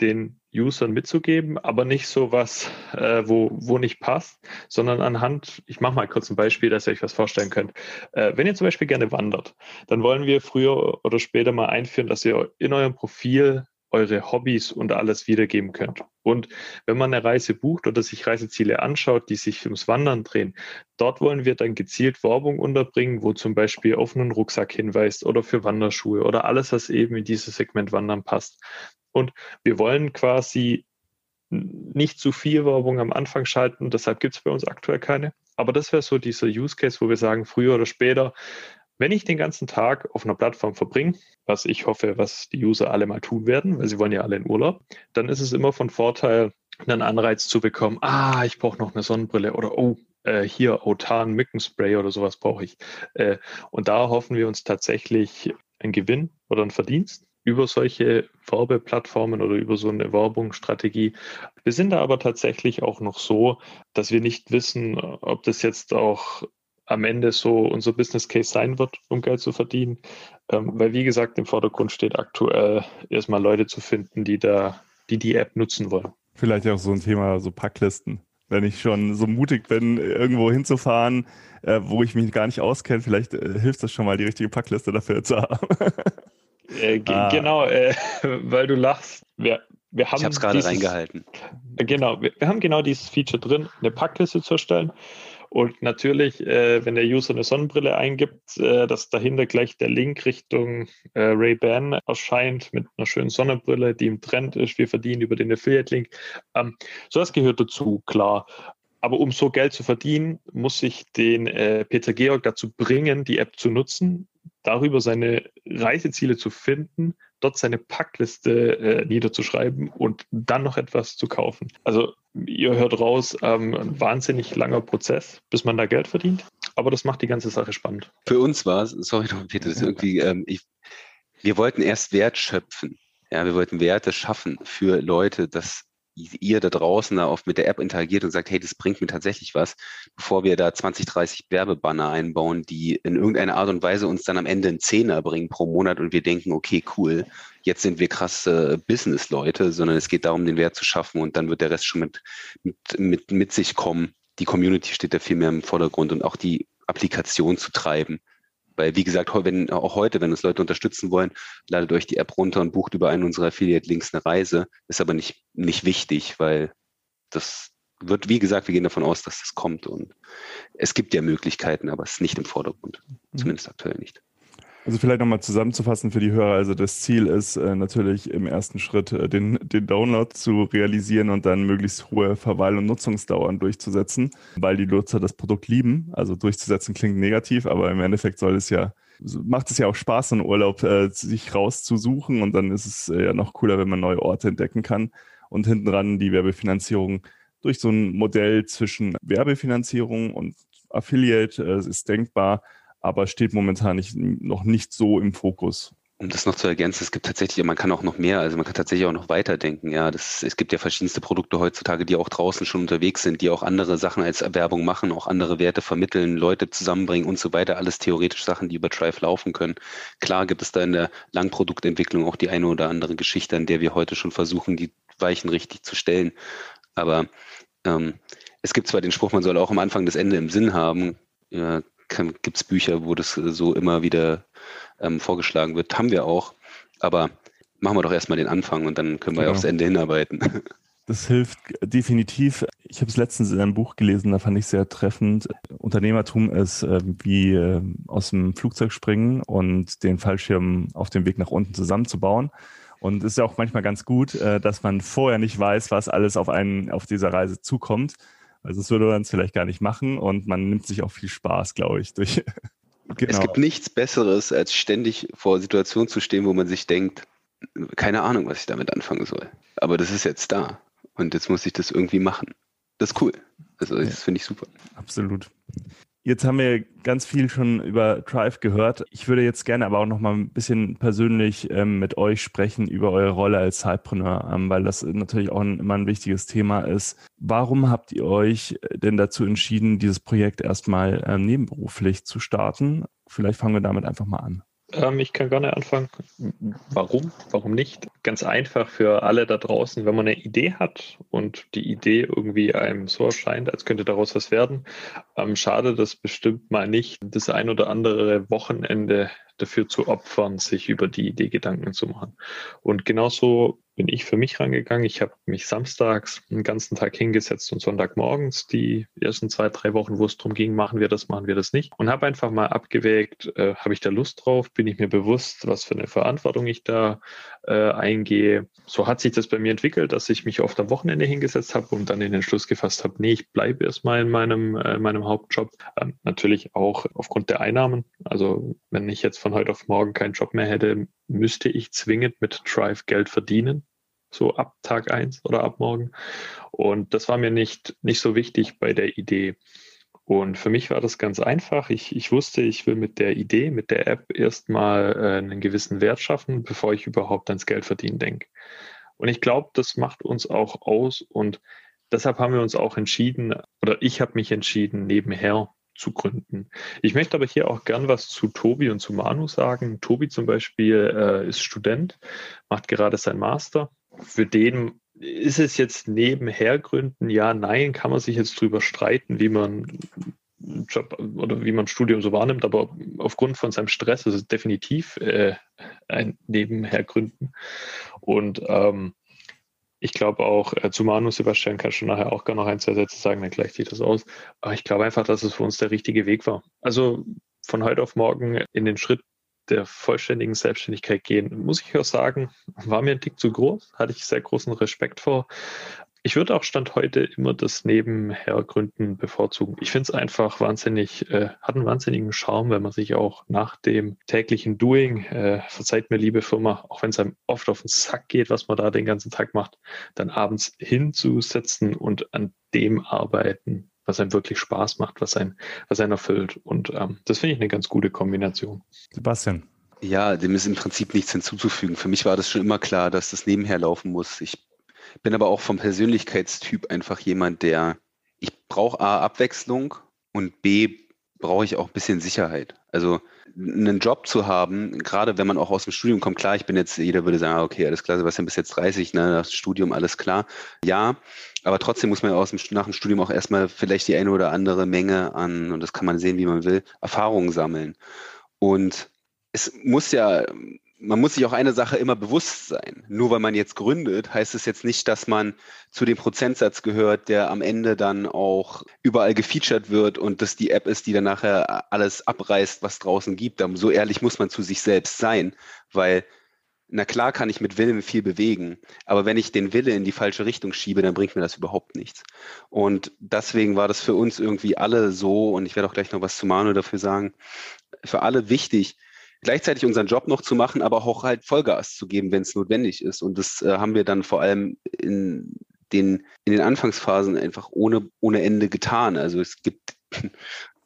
den Usern mitzugeben, aber nicht so was, äh, wo, wo nicht passt, sondern anhand, ich mache mal kurz ein Beispiel, dass ihr euch was vorstellen könnt. Äh, wenn ihr zum Beispiel gerne wandert, dann wollen wir früher oder später mal einführen, dass ihr in eurem Profil eure Hobbys und alles wiedergeben könnt. Und wenn man eine Reise bucht oder sich Reiseziele anschaut, die sich ums Wandern drehen, dort wollen wir dann gezielt Werbung unterbringen, wo zum Beispiel auf einen Rucksack hinweist oder für Wanderschuhe oder alles, was eben in dieses Segment Wandern passt. Und wir wollen quasi nicht zu viel Werbung am Anfang schalten, deshalb gibt es bei uns aktuell keine. Aber das wäre so dieser Use Case, wo wir sagen, früher oder später, wenn ich den ganzen Tag auf einer Plattform verbringe, was ich hoffe, was die User alle mal tun werden, weil sie wollen ja alle in Urlaub, dann ist es immer von Vorteil, einen Anreiz zu bekommen, ah, ich brauche noch eine Sonnenbrille oder oh, äh, hier Autan Mückenspray oder sowas brauche ich. Äh, und da hoffen wir uns tatsächlich einen Gewinn oder einen Verdienst über solche Werbeplattformen oder über so eine Werbungsstrategie. Wir sind da aber tatsächlich auch noch so, dass wir nicht wissen, ob das jetzt auch am Ende so unser Business Case sein wird, um Geld zu verdienen. Ähm, weil, wie gesagt, im Vordergrund steht aktuell erstmal Leute zu finden, die da, die die App nutzen wollen. Vielleicht auch so ein Thema, so Packlisten. Wenn ich schon so mutig bin, irgendwo hinzufahren, äh, wo ich mich gar nicht auskenne, vielleicht äh, hilft es schon mal, die richtige Packliste dafür zu haben. *laughs* Äh, ah. Genau, äh, *laughs* weil du lachst. Wir, wir haben ich habe es gerade reingehalten. Genau, wir, wir, haben genau dieses Feature drin, eine Packliste zu erstellen. Und natürlich, äh, wenn der User eine Sonnenbrille eingibt, äh, dass dahinter gleich der Link Richtung äh, Ray-Ban erscheint mit einer schönen Sonnenbrille, die im Trend ist. Wir verdienen über den Affiliate-Link. Ähm, so das gehört dazu, klar. Aber um so Geld zu verdienen, muss ich den äh, Peter Georg dazu bringen, die App zu nutzen, darüber seine Reiseziele zu finden, dort seine Packliste äh, niederzuschreiben und dann noch etwas zu kaufen. Also ihr hört raus, ähm, ein wahnsinnig langer Prozess, bis man da Geld verdient. Aber das macht die ganze Sache spannend. Für uns war es, sorry noch, *laughs* Peter, das irgendwie, ähm, ich, wir wollten erst Wert schöpfen. Ja, wir wollten Werte schaffen für Leute, dass ihr da draußen da oft mit der App interagiert und sagt, hey, das bringt mir tatsächlich was, bevor wir da 20, 30 Werbebanner einbauen, die in irgendeiner Art und Weise uns dann am Ende einen Zehner bringen pro Monat und wir denken, okay, cool, jetzt sind wir krasse Business-Leute, sondern es geht darum, den Wert zu schaffen und dann wird der Rest schon mit, mit, mit, mit sich kommen. Die Community steht da viel mehr im Vordergrund und auch die Applikation zu treiben. Weil, wie gesagt, wenn, auch heute, wenn uns Leute unterstützen wollen, ladet euch die App runter und bucht über einen unserer Affiliate-Links eine Reise. Ist aber nicht, nicht wichtig, weil das wird, wie gesagt, wir gehen davon aus, dass das kommt. Und es gibt ja Möglichkeiten, aber es ist nicht im Vordergrund. Mhm. Zumindest aktuell nicht. Also vielleicht nochmal zusammenzufassen für die Hörer. Also das Ziel ist äh, natürlich im ersten Schritt äh, den, den Download zu realisieren und dann möglichst hohe Verweil- und Nutzungsdauern durchzusetzen, weil die Nutzer das Produkt lieben. Also durchzusetzen klingt negativ, aber im Endeffekt soll es ja macht es ja auch Spaß, einen Urlaub äh, sich rauszusuchen und dann ist es äh, ja noch cooler, wenn man neue Orte entdecken kann. Und hinten dran die Werbefinanzierung durch so ein Modell zwischen Werbefinanzierung und Affiliate äh, ist denkbar, aber steht momentan nicht, noch nicht so im Fokus. Um das noch zu ergänzen, es gibt tatsächlich, man kann auch noch mehr, also man kann tatsächlich auch noch weiterdenken. Ja, das, es gibt ja verschiedenste Produkte heutzutage, die auch draußen schon unterwegs sind, die auch andere Sachen als Erwerbung machen, auch andere Werte vermitteln, Leute zusammenbringen und so weiter. Alles theoretisch Sachen, die über Drive laufen können. Klar gibt es da in der Langproduktentwicklung auch die eine oder andere Geschichte, an der wir heute schon versuchen, die Weichen richtig zu stellen. Aber ähm, es gibt zwar den Spruch, man soll auch am Anfang das Ende im Sinn haben. Ja, gibt es Bücher, wo das so immer wieder ähm, vorgeschlagen wird. Haben wir auch. Aber machen wir doch erstmal den Anfang und dann können wir genau. aufs Ende hinarbeiten. *laughs* Das hilft definitiv. Ich habe es letztens in einem Buch gelesen, da fand ich sehr treffend. Unternehmertum ist äh, wie äh, aus dem Flugzeug springen und den Fallschirm auf dem Weg nach unten zusammenzubauen. Und es ist ja auch manchmal ganz gut, äh, dass man vorher nicht weiß, was alles auf einen auf dieser Reise zukommt. Also das würde man es vielleicht gar nicht machen und man nimmt sich auch viel Spaß, glaube ich, durch. *laughs* genau. Es gibt nichts Besseres, als ständig vor Situationen zu stehen, wo man sich denkt, keine Ahnung, was ich damit anfangen soll. Aber das ist jetzt da und jetzt muss ich das irgendwie machen. Das ist cool. Also das ja. finde ich super. Absolut. Jetzt haben wir ganz viel schon über Drive gehört. Ich würde jetzt gerne aber auch noch mal ein bisschen persönlich ähm, mit euch sprechen über eure Rolle als Sidepreneur, ähm, weil das natürlich auch ein, immer ein wichtiges Thema ist. Warum habt ihr euch denn dazu entschieden, dieses Projekt erstmal ähm, nebenberuflich zu starten? Vielleicht fangen wir damit einfach mal an. Ähm, ich kann gerne anfangen. Warum? Warum nicht? Ganz einfach für alle da draußen, wenn man eine Idee hat und die Idee irgendwie einem so erscheint, als könnte daraus was werden, ähm, schade das bestimmt mal nicht, das ein oder andere Wochenende dafür zu opfern, sich über die Idee Gedanken zu machen. Und genauso bin ich für mich rangegangen. Ich habe mich samstags den ganzen Tag hingesetzt und Sonntagmorgens die ersten zwei, drei Wochen, wo es darum ging, machen wir das, machen wir das nicht. Und habe einfach mal abgewägt, äh, habe ich da Lust drauf, bin ich mir bewusst, was für eine Verantwortung ich da äh, eingehe. So hat sich das bei mir entwickelt, dass ich mich oft am Wochenende hingesetzt habe und dann den Schluss gefasst habe, nee, ich bleibe erstmal in meinem, äh, meinem Hauptjob. Ähm, natürlich auch aufgrund der Einnahmen. Also wenn ich jetzt von heute auf morgen keinen Job mehr hätte, müsste ich zwingend mit Drive Geld verdienen so ab Tag eins oder ab morgen. Und das war mir nicht, nicht so wichtig bei der Idee. Und für mich war das ganz einfach. Ich, ich wusste, ich will mit der Idee, mit der App erstmal äh, einen gewissen Wert schaffen, bevor ich überhaupt ans Geld verdienen denke. Und ich glaube, das macht uns auch aus. Und deshalb haben wir uns auch entschieden, oder ich habe mich entschieden, nebenher zu gründen. Ich möchte aber hier auch gern was zu Tobi und zu Manu sagen. Tobi zum Beispiel äh, ist Student, macht gerade sein Master für den ist es jetzt nebenher gründen, ja, nein, kann man sich jetzt drüber streiten, wie man Job oder wie man Studium so wahrnimmt, aber aufgrund von seinem Stress ist es definitiv äh, ein Nebenhergründen. Und ähm, ich glaube auch, äh, zu Manu Sebastian kannst du nachher auch gar noch ein, zwei Sätze sagen, dann gleicht sich das aus. Aber ich glaube einfach, dass es für uns der richtige Weg war. Also von heute auf morgen in den Schritt der vollständigen Selbstständigkeit gehen, muss ich auch sagen, war mir ein Tick zu groß, hatte ich sehr großen Respekt vor. Ich würde auch Stand heute immer das Nebenhergründen bevorzugen. Ich finde es einfach wahnsinnig, äh, hat einen wahnsinnigen Charme, wenn man sich auch nach dem täglichen Doing, äh, verzeiht mir liebe Firma, auch wenn es einem oft auf den Sack geht, was man da den ganzen Tag macht, dann abends hinzusetzen und an dem arbeiten, was einem wirklich Spaß macht, was einen, was einen erfüllt. Und ähm, das finde ich eine ganz gute Kombination. Sebastian. Ja, dem ist im Prinzip nichts hinzuzufügen. Für mich war das schon immer klar, dass das nebenher laufen muss. Ich bin aber auch vom Persönlichkeitstyp einfach jemand, der, ich brauche A, Abwechslung und B, brauche ich auch ein bisschen Sicherheit. Also einen Job zu haben, gerade wenn man auch aus dem Studium kommt, klar, ich bin jetzt, jeder würde sagen, okay, alles klar, Sebastian, bis jetzt 30, ne, das Studium, alles klar. Ja, aber trotzdem muss man aus dem, nach dem Studium auch erstmal vielleicht die eine oder andere Menge an, und das kann man sehen, wie man will, Erfahrungen sammeln. Und es muss ja man muss sich auch eine Sache immer bewusst sein. Nur weil man jetzt gründet, heißt es jetzt nicht, dass man zu dem Prozentsatz gehört, der am Ende dann auch überall gefeatured wird und dass die App ist, die dann nachher alles abreißt, was draußen gibt. So ehrlich muss man zu sich selbst sein, weil na klar kann ich mit Willen viel bewegen, aber wenn ich den Wille in die falsche Richtung schiebe, dann bringt mir das überhaupt nichts. Und deswegen war das für uns irgendwie alle so, und ich werde auch gleich noch was zu Manu dafür sagen, für alle wichtig, gleichzeitig unseren Job noch zu machen, aber auch halt Vollgas zu geben, wenn es notwendig ist. Und das äh, haben wir dann vor allem in den, in den Anfangsphasen einfach ohne, ohne Ende getan. Also es gibt, *laughs*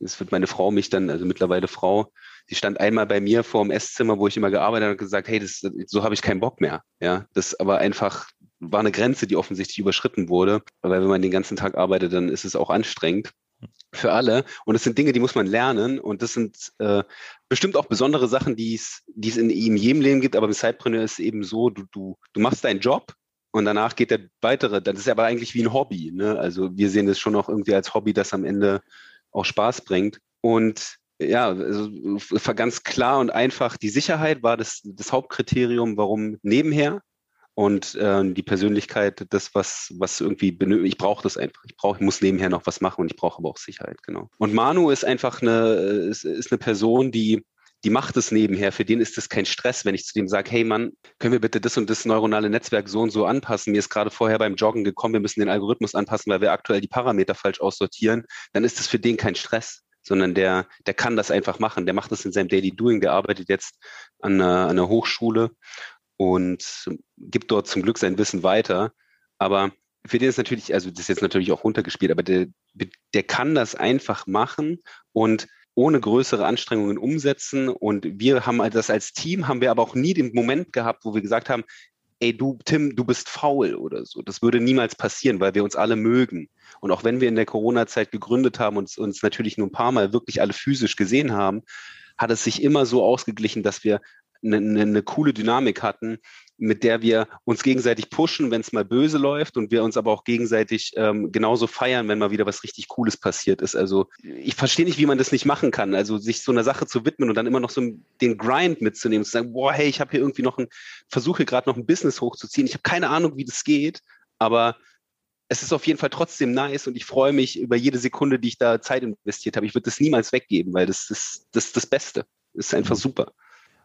es wird meine Frau mich dann, also mittlerweile Frau, die stand einmal bei mir vor dem Esszimmer, wo ich immer gearbeitet habe und gesagt, hey, das, so habe ich keinen Bock mehr. Ja, das aber einfach war eine Grenze, die offensichtlich überschritten wurde. Weil wenn man den ganzen Tag arbeitet, dann ist es auch anstrengend für alle. Und es sind Dinge, die muss man lernen. Und das sind äh, bestimmt auch besondere Sachen, die es, in, in jedem Leben gibt. Aber im Sidepreneur ist es eben so, du, du, du machst deinen Job und danach geht der weitere. Das ist aber eigentlich wie ein Hobby. Ne? Also wir sehen das schon auch irgendwie als Hobby, das am Ende auch Spaß bringt. Und ja, also ganz klar und einfach, die Sicherheit war das, das Hauptkriterium, warum nebenher und äh, die Persönlichkeit, das, was, was irgendwie benötigt, ich brauche das einfach. Ich brauche, ich muss nebenher noch was machen und ich brauche aber auch Sicherheit, genau. Und Manu ist einfach eine, ist, ist eine Person, die, die macht es nebenher. Für den ist das kein Stress, wenn ich zu dem sage, hey Mann, können wir bitte das und das neuronale Netzwerk so und so anpassen? Mir ist gerade vorher beim Joggen gekommen, wir müssen den Algorithmus anpassen, weil wir aktuell die Parameter falsch aussortieren. Dann ist das für den kein Stress sondern der, der kann das einfach machen. Der macht das in seinem Daily Doing, der arbeitet jetzt an einer, an einer Hochschule und gibt dort zum Glück sein Wissen weiter. Aber für den ist natürlich, also das ist jetzt natürlich auch runtergespielt, aber der, der kann das einfach machen und ohne größere Anstrengungen umsetzen. Und wir haben das als Team, haben wir aber auch nie den Moment gehabt, wo wir gesagt haben, ey du, Tim, du bist faul oder so. Das würde niemals passieren, weil wir uns alle mögen. Und auch wenn wir in der Corona-Zeit gegründet haben und uns natürlich nur ein paar Mal wirklich alle physisch gesehen haben, hat es sich immer so ausgeglichen, dass wir eine, eine, eine coole Dynamik hatten, mit der wir uns gegenseitig pushen, wenn es mal böse läuft und wir uns aber auch gegenseitig ähm, genauso feiern, wenn mal wieder was richtig Cooles passiert ist. Also ich verstehe nicht, wie man das nicht machen kann. Also sich so einer Sache zu widmen und dann immer noch so den Grind mitzunehmen, zu sagen, boah, hey, ich habe hier irgendwie noch ein, versuche gerade noch ein Business hochzuziehen. Ich habe keine Ahnung, wie das geht, aber es ist auf jeden Fall trotzdem nice und ich freue mich über jede Sekunde, die ich da Zeit investiert habe. Ich würde das niemals weggeben, weil das ist das, das Beste. Das ist einfach super.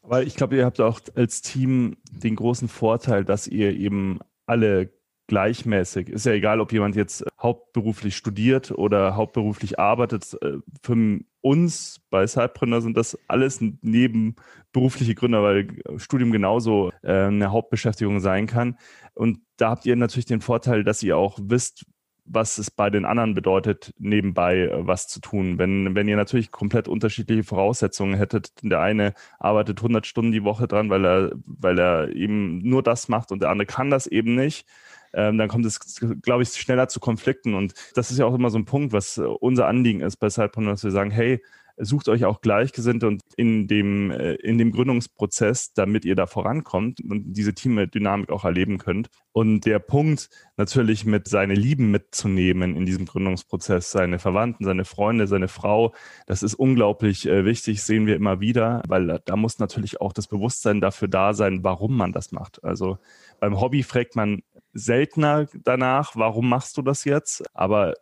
Weil ich glaube, ihr habt auch als Team den großen Vorteil, dass ihr eben alle gleichmäßig. Ist ja egal, ob jemand jetzt hauptberuflich studiert oder hauptberuflich arbeitet. Äh, für uns bei Sidepreneur sind das alles nebenberufliche Gründer, weil Studium genauso äh, eine Hauptbeschäftigung sein kann. Und da habt ihr natürlich den Vorteil, dass ihr auch wisst, was es bei den anderen bedeutet, nebenbei äh, was zu tun. Wenn, wenn ihr natürlich komplett unterschiedliche Voraussetzungen hättet, der eine arbeitet 100 Stunden die Woche dran, weil er, weil er eben nur das macht und der andere kann das eben nicht, ähm, dann kommt es, glaube ich, schneller zu Konflikten. Und das ist ja auch immer so ein Punkt, was unser Anliegen ist bei Sidepreneur, dass wir sagen, hey, sucht euch auch Gleichgesinnte und in dem, äh, in dem Gründungsprozess, damit ihr da vorankommt und diese Teamdynamik auch erleben könnt. Und der Punkt, natürlich mit seine Lieben mitzunehmen in diesem Gründungsprozess, seine Verwandten, seine Freunde, seine Frau, das ist unglaublich äh, wichtig, sehen wir immer wieder, weil da muss natürlich auch das Bewusstsein dafür da sein, warum man das macht. Also beim Hobby fragt man seltener danach, warum machst du das jetzt? Aber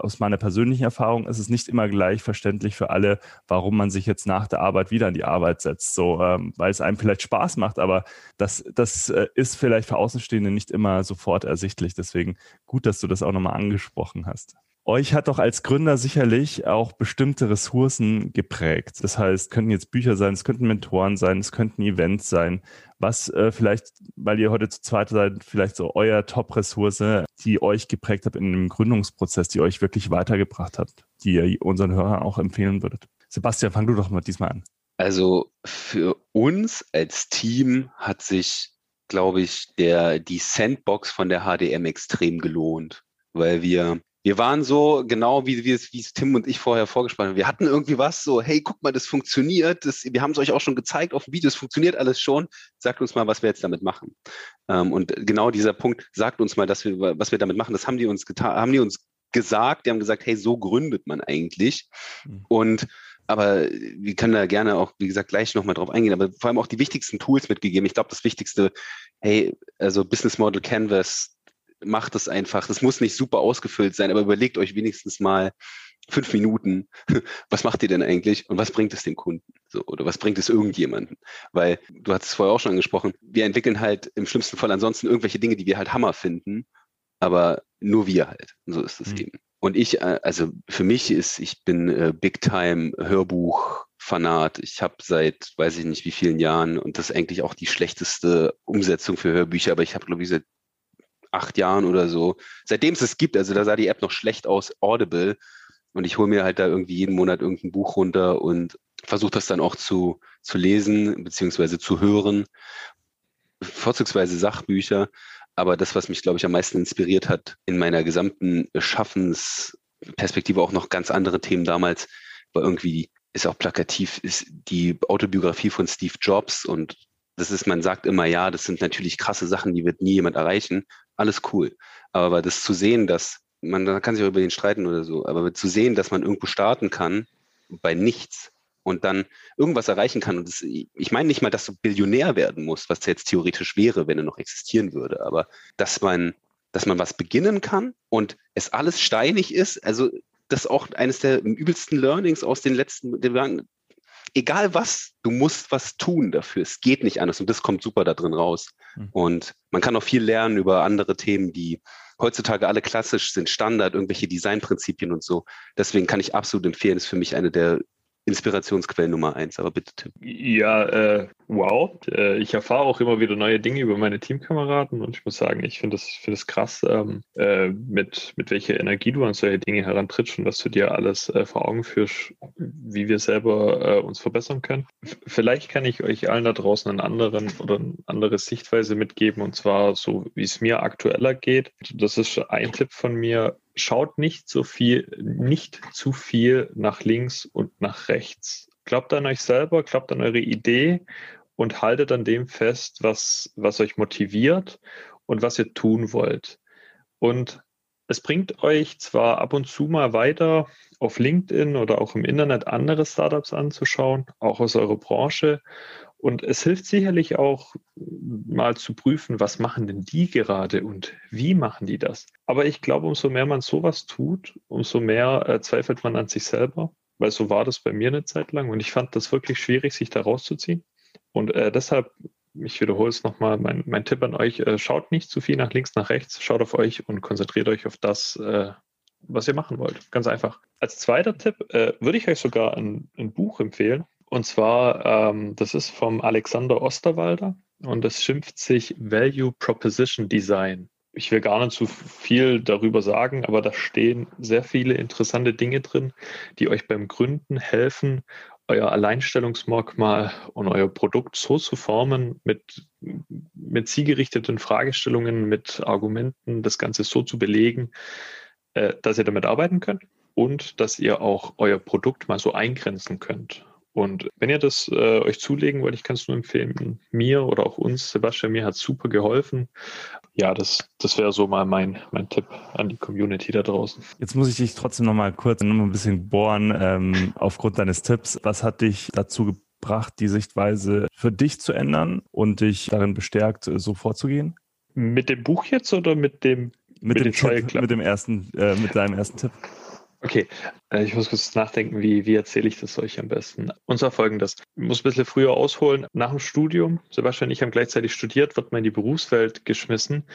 aus meiner persönlichen Erfahrung ist es nicht immer gleich verständlich für alle, warum man sich jetzt nach der Arbeit wieder an die Arbeit setzt, so ähm, weil es einem vielleicht Spaß macht, aber das, das äh, ist vielleicht für Außenstehende nicht immer sofort ersichtlich. Deswegen gut, dass du das auch nochmal angesprochen hast. Euch hat doch als Gründer sicherlich auch bestimmte Ressourcen geprägt. Das heißt, könnten jetzt Bücher sein, es könnten Mentoren sein, es könnten Events sein. Was äh, vielleicht, weil ihr heute zu zweit seid, vielleicht so euer Top-Ressource, die euch geprägt hat in dem Gründungsprozess, die euch wirklich weitergebracht hat, die ihr unseren Hörern auch empfehlen würdet. Sebastian, fang du doch mal diesmal an. Also für uns als Team hat sich, glaube ich, der, die Sandbox von der HDM extrem gelohnt, weil wir wir waren so genau wie, wie, es, wie es Tim und ich vorher vorgesprochen haben. Wir hatten irgendwie was so, hey, guck mal, das funktioniert. Das, wir haben es euch auch schon gezeigt auf dem Video, es funktioniert alles schon. Sagt uns mal, was wir jetzt damit machen. Ähm, und genau dieser Punkt sagt uns mal, dass wir, was wir damit machen. Das haben die uns getan, haben die uns gesagt. Die haben gesagt, hey, so gründet man eigentlich. Mhm. Und aber wir können da gerne auch, wie gesagt, gleich nochmal drauf eingehen, aber vor allem auch die wichtigsten Tools mitgegeben. Ich glaube, das Wichtigste, hey, also Business Model Canvas, macht es einfach. Das muss nicht super ausgefüllt sein, aber überlegt euch wenigstens mal fünf Minuten, *laughs* was macht ihr denn eigentlich und was bringt es dem Kunden? So, oder was bringt es irgendjemanden? Weil du hast es vorher auch schon angesprochen, wir entwickeln halt im schlimmsten Fall ansonsten irgendwelche Dinge, die wir halt Hammer finden, aber nur wir halt. Und so ist es mhm. eben. Und ich, äh, also für mich ist, ich bin äh, Big Time Hörbuch Fanat. Ich habe seit, weiß ich nicht wie vielen Jahren, und das ist eigentlich auch die schlechteste Umsetzung für Hörbücher, aber ich habe, glaube ich, seit acht Jahren oder so, seitdem es es gibt, also da sah die App noch schlecht aus, Audible. Und ich hole mir halt da irgendwie jeden Monat irgendein Buch runter und versuche das dann auch zu, zu lesen beziehungsweise zu hören. Vorzugsweise Sachbücher. Aber das, was mich, glaube ich, am meisten inspiriert hat in meiner gesamten Schaffensperspektive, auch noch ganz andere Themen damals, war irgendwie, ist auch plakativ, ist die Autobiografie von Steve Jobs und das ist, man sagt immer, ja, das sind natürlich krasse Sachen, die wird nie jemand erreichen alles cool. Aber das zu sehen, dass man, da kann sich auch über den streiten oder so, aber zu sehen, dass man irgendwo starten kann bei nichts und dann irgendwas erreichen kann. Und das, ich meine nicht mal, dass du Billionär werden musst, was jetzt theoretisch wäre, wenn er noch existieren würde, aber dass man, dass man was beginnen kann und es alles steinig ist, also das ist auch eines der übelsten Learnings aus den letzten, egal was, du musst was tun dafür. Es geht nicht anders und das kommt super da drin raus. Mhm. Und man kann auch viel lernen über andere Themen, die heutzutage alle klassisch sind, Standard, irgendwelche Designprinzipien und so. Deswegen kann ich absolut empfehlen, ist für mich eine der Inspirationsquelle Nummer eins. Aber bitte, Tim. Ja, äh, wow. Äh, ich erfahre auch immer wieder neue Dinge über meine Teamkameraden und ich muss sagen, ich finde es find krass, ähm, äh, mit, mit welcher Energie du an solche Dinge herantrittst und was du dir alles äh, vor Augen führst, wie wir selber äh, uns verbessern können. F vielleicht kann ich euch allen da draußen einen anderen oder eine andere Sichtweise mitgeben und zwar so, wie es mir aktueller geht. Das ist ein Tipp von mir schaut nicht so viel, nicht zu viel nach links und nach rechts. Glaubt an euch selber, glaubt an eure Idee und haltet an dem fest, was, was euch motiviert und was ihr tun wollt. Und es bringt euch zwar ab und zu mal weiter, auf LinkedIn oder auch im Internet andere Startups anzuschauen, auch aus eurer Branche. Und es hilft sicherlich auch mal zu prüfen, was machen denn die gerade und wie machen die das. Aber ich glaube, umso mehr man sowas tut, umso mehr äh, zweifelt man an sich selber, weil so war das bei mir eine Zeit lang und ich fand das wirklich schwierig, sich da rauszuziehen. Und äh, deshalb, ich wiederhole es nochmal, mein, mein Tipp an euch, äh, schaut nicht zu viel nach links, nach rechts, schaut auf euch und konzentriert euch auf das, äh, was ihr machen wollt. Ganz einfach. Als zweiter Tipp äh, würde ich euch sogar ein, ein Buch empfehlen. Und zwar, ähm, das ist vom Alexander Osterwalder und das schimpft sich Value Proposition Design. Ich will gar nicht zu viel darüber sagen, aber da stehen sehr viele interessante Dinge drin, die euch beim Gründen helfen, euer Alleinstellungsmerkmal und euer Produkt so zu formen, mit, mit zielgerichteten Fragestellungen, mit Argumenten, das Ganze so zu belegen, äh, dass ihr damit arbeiten könnt und dass ihr auch euer Produkt mal so eingrenzen könnt. Und wenn ihr das äh, euch zulegen wollt, ich kann es nur empfehlen, mir oder auch uns, Sebastian, mir hat super geholfen. Ja, das, das wäre so mal mein, mein Tipp an die Community da draußen. Jetzt muss ich dich trotzdem noch mal kurz noch mal ein bisschen bohren ähm, aufgrund deines Tipps. Was hat dich dazu gebracht, die Sichtweise für dich zu ändern und dich darin bestärkt, so vorzugehen? Mit dem Buch jetzt oder mit dem mit, mit dem Tipp, mit dem ersten, äh, mit deinem ersten Tipp? Okay, äh, ich muss kurz nachdenken, wie, wie erzähle ich das euch am besten. Und zwar folgendes. Ich muss ein bisschen früher ausholen. Nach dem Studium, Sebastian und ich haben gleichzeitig studiert, wird man in die Berufswelt geschmissen.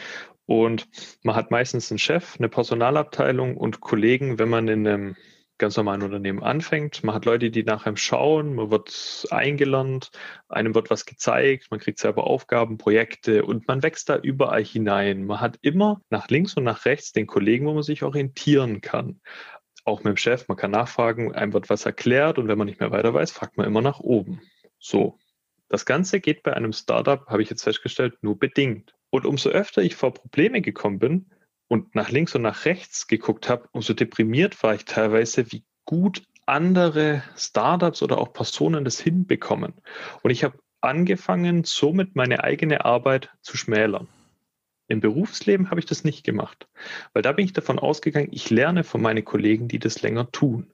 Und man hat meistens einen Chef, eine Personalabteilung und Kollegen, wenn man in einem ganz normalen Unternehmen anfängt. Man hat Leute, die nach einem schauen, man wird eingelernt, einem wird was gezeigt, man kriegt selber Aufgaben, Projekte und man wächst da überall hinein. Man hat immer nach links und nach rechts den Kollegen, wo man sich orientieren kann auch mit dem Chef, man kann nachfragen, einem wird was erklärt und wenn man nicht mehr weiter weiß, fragt man immer nach oben. So. Das Ganze geht bei einem Startup, habe ich jetzt festgestellt, nur bedingt. Und umso öfter ich vor Probleme gekommen bin und nach links und nach rechts geguckt habe, umso deprimiert war ich teilweise, wie gut andere Startups oder auch Personen das hinbekommen. Und ich habe angefangen, somit meine eigene Arbeit zu schmälern. Im Berufsleben habe ich das nicht gemacht, weil da bin ich davon ausgegangen, ich lerne von meinen Kollegen, die das länger tun.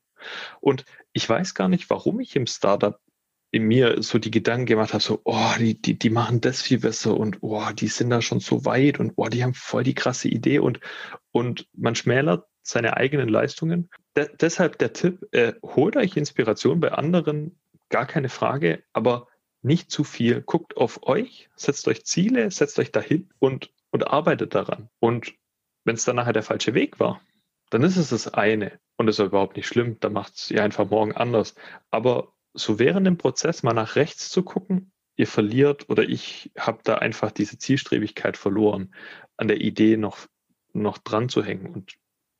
Und ich weiß gar nicht, warum ich im Startup in mir so die Gedanken gemacht habe, so, oh, die, die, die machen das viel besser und oh, die sind da schon so weit und oh, die haben voll die krasse Idee und, und man schmälert seine eigenen Leistungen. De deshalb der Tipp, äh, holt euch Inspiration bei anderen, gar keine Frage, aber nicht zu viel. Guckt auf euch, setzt euch Ziele, setzt euch dahin und und arbeitet daran. Und wenn es dann nachher der falsche Weg war, dann ist es das eine. Und das ist überhaupt nicht schlimm, dann macht es ihr einfach morgen anders. Aber so während dem Prozess mal nach rechts zu gucken, ihr verliert oder ich habe da einfach diese Zielstrebigkeit verloren, an der Idee noch, noch dran zu hängen. Und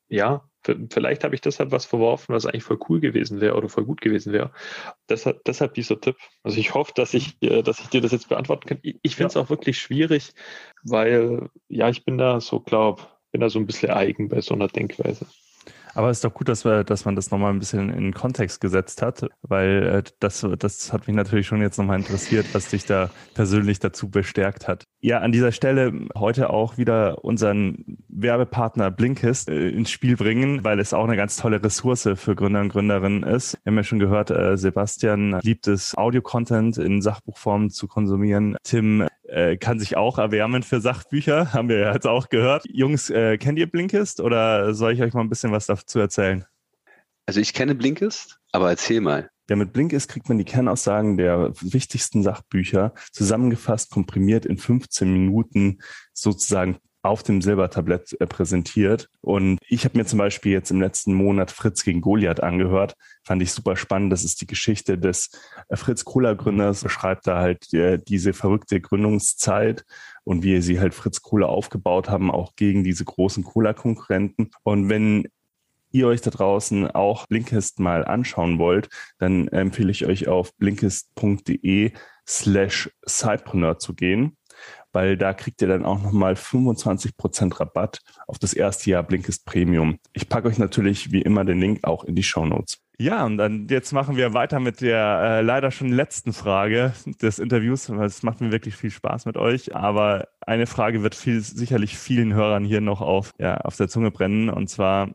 ja, vielleicht habe ich deshalb was verworfen, was eigentlich voll cool gewesen wäre oder voll gut gewesen wäre. Deshalb, deshalb dieser Tipp. Also ich hoffe, dass ich, äh, dass ich dir das jetzt beantworten kann. Ich finde es ja. auch wirklich schwierig, weil ja, ich bin da so, glaube, bin da so ein bisschen eigen bei so einer Denkweise. Aber es ist doch gut, dass, wir, dass man das nochmal ein bisschen in Kontext gesetzt hat, weil äh, das, das hat mich natürlich schon jetzt nochmal interessiert, was dich da persönlich dazu bestärkt hat. Ja, an dieser Stelle heute auch wieder unseren Werbepartner Blinkist äh, ins Spiel bringen, weil es auch eine ganz tolle Ressource für Gründer und Gründerinnen ist. Wir haben ja schon gehört, äh, Sebastian liebt es, Audio-Content in Sachbuchform zu konsumieren. Tim äh, kann sich auch erwärmen für Sachbücher, *laughs* haben wir ja jetzt auch gehört. Jungs, äh, kennt ihr Blinkist oder soll ich euch mal ein bisschen was dazu erzählen? Also ich kenne Blinkist, aber erzähl mal. Ja, mit Blinkist kriegt man die Kernaussagen der wichtigsten Sachbücher zusammengefasst, komprimiert in 15 Minuten sozusagen auf dem Silbertablett äh, präsentiert. Und ich habe mir zum Beispiel jetzt im letzten Monat Fritz gegen Goliath angehört. Fand ich super spannend. Das ist die Geschichte des äh, Fritz Kohler Gründers. Beschreibt da halt äh, diese verrückte Gründungszeit und wie sie halt Fritz Kohler aufgebaut haben, auch gegen diese großen Cola-Konkurrenten. Und wenn ihr euch da draußen auch Blinkist mal anschauen wollt, dann empfehle ich euch auf blinkist.de slash Cypreneur zu gehen weil da kriegt ihr dann auch nochmal 25% Rabatt auf das erste Jahr Blinkist Premium. Ich packe euch natürlich wie immer den Link auch in die Show Notes. Ja, und dann jetzt machen wir weiter mit der äh, leider schon letzten Frage des Interviews. Es macht mir wirklich viel Spaß mit euch, aber eine Frage wird viel, sicherlich vielen Hörern hier noch auf, ja, auf der Zunge brennen. Und zwar,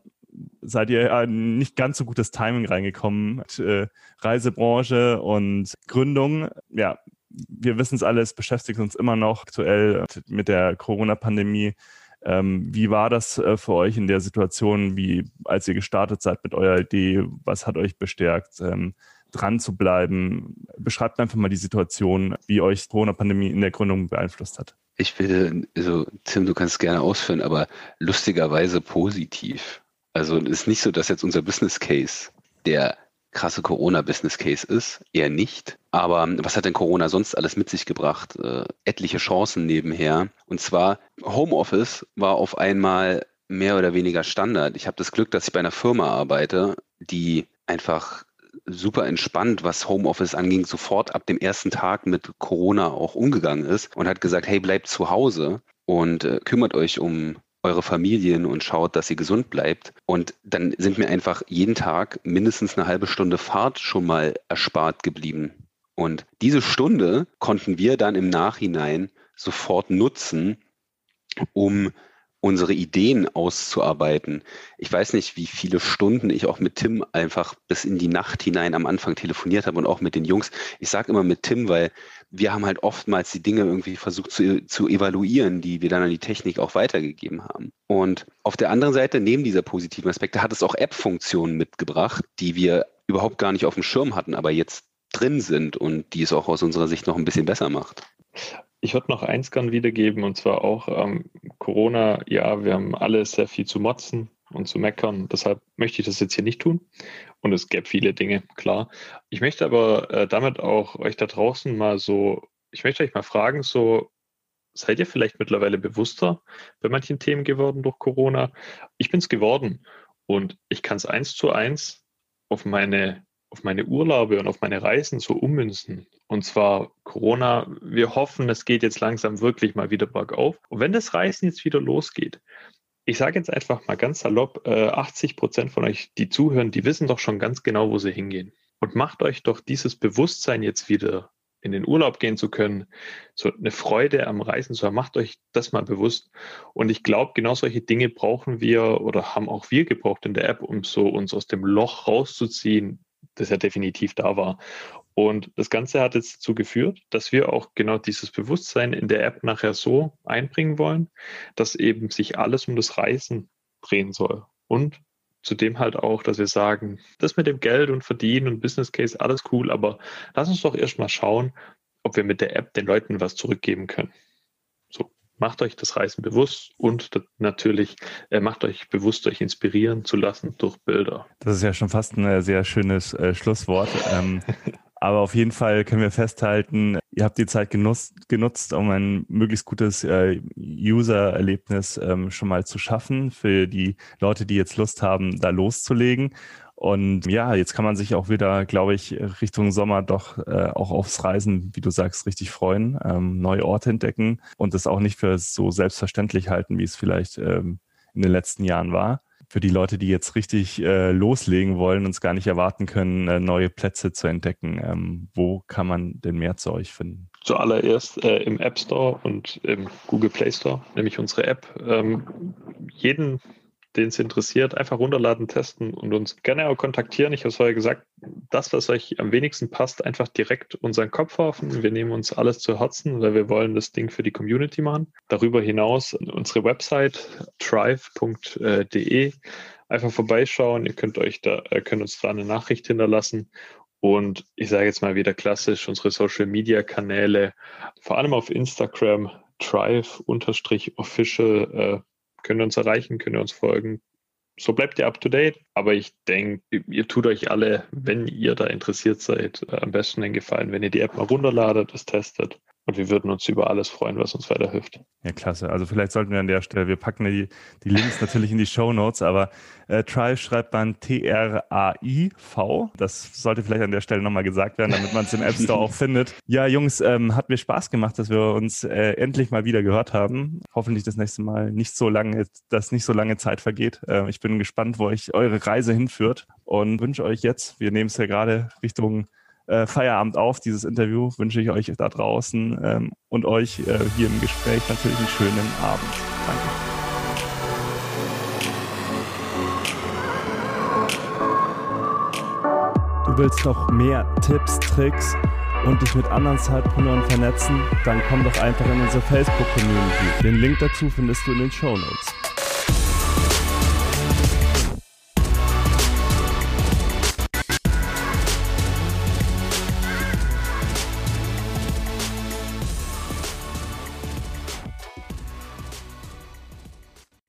seid ihr äh, nicht ganz so gutes Timing reingekommen mit äh, Reisebranche und Gründung. Ja, wir wissen es alles, beschäftigt uns immer noch aktuell mit der Corona-Pandemie. Ähm, wie war das äh, für euch in der Situation, wie als ihr gestartet seid mit eurer Idee? Was hat euch bestärkt? Ähm, dran zu bleiben. Beschreibt einfach mal die Situation, wie euch Corona-Pandemie in der Gründung beeinflusst hat. Ich will, also Tim, du kannst gerne ausführen, aber lustigerweise positiv. Also es ist nicht so, dass jetzt unser Business Case der krasse Corona-Business Case ist, eher nicht. Aber was hat denn Corona sonst alles mit sich gebracht? Äh, etliche Chancen nebenher. Und zwar Homeoffice war auf einmal mehr oder weniger Standard. Ich habe das Glück, dass ich bei einer Firma arbeite, die einfach super entspannt, was Homeoffice anging, sofort ab dem ersten Tag mit Corona auch umgegangen ist und hat gesagt, hey, bleibt zu Hause und äh, kümmert euch um eure Familien und schaut, dass ihr gesund bleibt. Und dann sind mir einfach jeden Tag mindestens eine halbe Stunde Fahrt schon mal erspart geblieben. Und diese Stunde konnten wir dann im Nachhinein sofort nutzen, um unsere Ideen auszuarbeiten. Ich weiß nicht, wie viele Stunden ich auch mit Tim einfach bis in die Nacht hinein am Anfang telefoniert habe und auch mit den Jungs. Ich sage immer mit Tim, weil wir haben halt oftmals die Dinge irgendwie versucht zu, zu evaluieren, die wir dann an die Technik auch weitergegeben haben. Und auf der anderen Seite, neben dieser positiven Aspekte, hat es auch App-Funktionen mitgebracht, die wir überhaupt gar nicht auf dem Schirm hatten, aber jetzt drin sind und die es auch aus unserer Sicht noch ein bisschen besser macht. Ich würde noch eins gern wiedergeben, und zwar auch ähm, Corona. Ja, wir haben alle sehr viel zu motzen und zu meckern. Deshalb möchte ich das jetzt hier nicht tun. Und es gäbe viele Dinge, klar. Ich möchte aber äh, damit auch euch da draußen mal so, ich möchte euch mal fragen, so, seid ihr vielleicht mittlerweile bewusster bei manchen Themen geworden durch Corona? Ich bin es geworden und ich kann es eins zu eins auf meine auf meine Urlaube und auf meine Reisen so ummünzen. Und zwar Corona, wir hoffen, es geht jetzt langsam wirklich mal wieder bergauf. Und wenn das Reisen jetzt wieder losgeht, ich sage jetzt einfach mal ganz salopp, 80 äh, Prozent von euch, die zuhören, die wissen doch schon ganz genau, wo sie hingehen. Und macht euch doch dieses Bewusstsein jetzt wieder in den Urlaub gehen zu können, so eine Freude am Reisen zu haben, macht euch das mal bewusst. Und ich glaube, genau solche Dinge brauchen wir oder haben auch wir gebraucht in der App, um so uns aus dem Loch rauszuziehen, das ja definitiv da war. Und das Ganze hat jetzt dazu geführt, dass wir auch genau dieses Bewusstsein in der App nachher so einbringen wollen, dass eben sich alles um das Reisen drehen soll. Und zudem halt auch, dass wir sagen, das mit dem Geld und Verdienen und Business Case, alles cool, aber lass uns doch erstmal schauen, ob wir mit der App den Leuten was zurückgeben können. Macht euch das Reisen bewusst und natürlich äh, macht euch bewusst, euch inspirieren zu lassen durch Bilder. Das ist ja schon fast ein äh, sehr schönes äh, Schlusswort. Ähm, *laughs* aber auf jeden Fall können wir festhalten, ihr habt die Zeit genutzt, genutzt um ein möglichst gutes äh, User-Erlebnis ähm, schon mal zu schaffen für die Leute, die jetzt Lust haben, da loszulegen. Und ja, jetzt kann man sich auch wieder, glaube ich, Richtung Sommer doch äh, auch aufs Reisen, wie du sagst, richtig freuen, ähm, neue Orte entdecken und es auch nicht für so selbstverständlich halten, wie es vielleicht ähm, in den letzten Jahren war. Für die Leute, die jetzt richtig äh, loslegen wollen und es gar nicht erwarten können, äh, neue Plätze zu entdecken, ähm, wo kann man denn mehr zu euch finden? Zuallererst äh, im App Store und im Google Play Store, nämlich unsere App. Ähm, jeden den es interessiert, einfach runterladen, testen und uns gerne auch kontaktieren. Ich habe es vorher gesagt, das, was euch am wenigsten passt, einfach direkt unseren Kopf werfen. Wir nehmen uns alles zu Herzen, weil wir wollen das Ding für die Community machen. Darüber hinaus unsere Website thrive.de einfach vorbeischauen. Ihr könnt euch da, könnt uns da eine Nachricht hinterlassen. Und ich sage jetzt mal wieder klassisch, unsere Social Media Kanäle, vor allem auf Instagram, Drive-Official, äh, könnt uns erreichen, könnt uns folgen. So bleibt ihr up to date. Aber ich denke, ihr tut euch alle, wenn ihr da interessiert seid, äh, am besten den Gefallen, wenn ihr die App mal runterladet, es testet und wir würden uns über alles freuen, was uns weiterhilft. Ja, klasse. Also vielleicht sollten wir an der Stelle, wir packen die, die Links natürlich in die Show Notes, aber äh, Trive schreibt man T-R-A-I-V. Das sollte vielleicht an der Stelle nochmal gesagt werden, damit man es im App Store auch *laughs* findet. Ja, Jungs, ähm, hat mir Spaß gemacht, dass wir uns äh, endlich mal wieder gehört haben. Hoffentlich das nächste Mal nicht so lange, dass nicht so lange Zeit vergeht. Äh, ich bin gespannt, wo euch eure Reise hinführt und wünsche euch jetzt, wir nehmen es ja gerade Richtung äh, Feierabend auf, dieses Interview, wünsche ich euch da draußen ähm, und euch äh, hier im Gespräch natürlich einen schönen Abend. Danke. Du willst noch mehr Tipps, Tricks und dich mit anderen Zeitpreneuren vernetzen? Dann komm doch einfach in unsere Facebook-Community. Den Link dazu findest du in den Show Notes.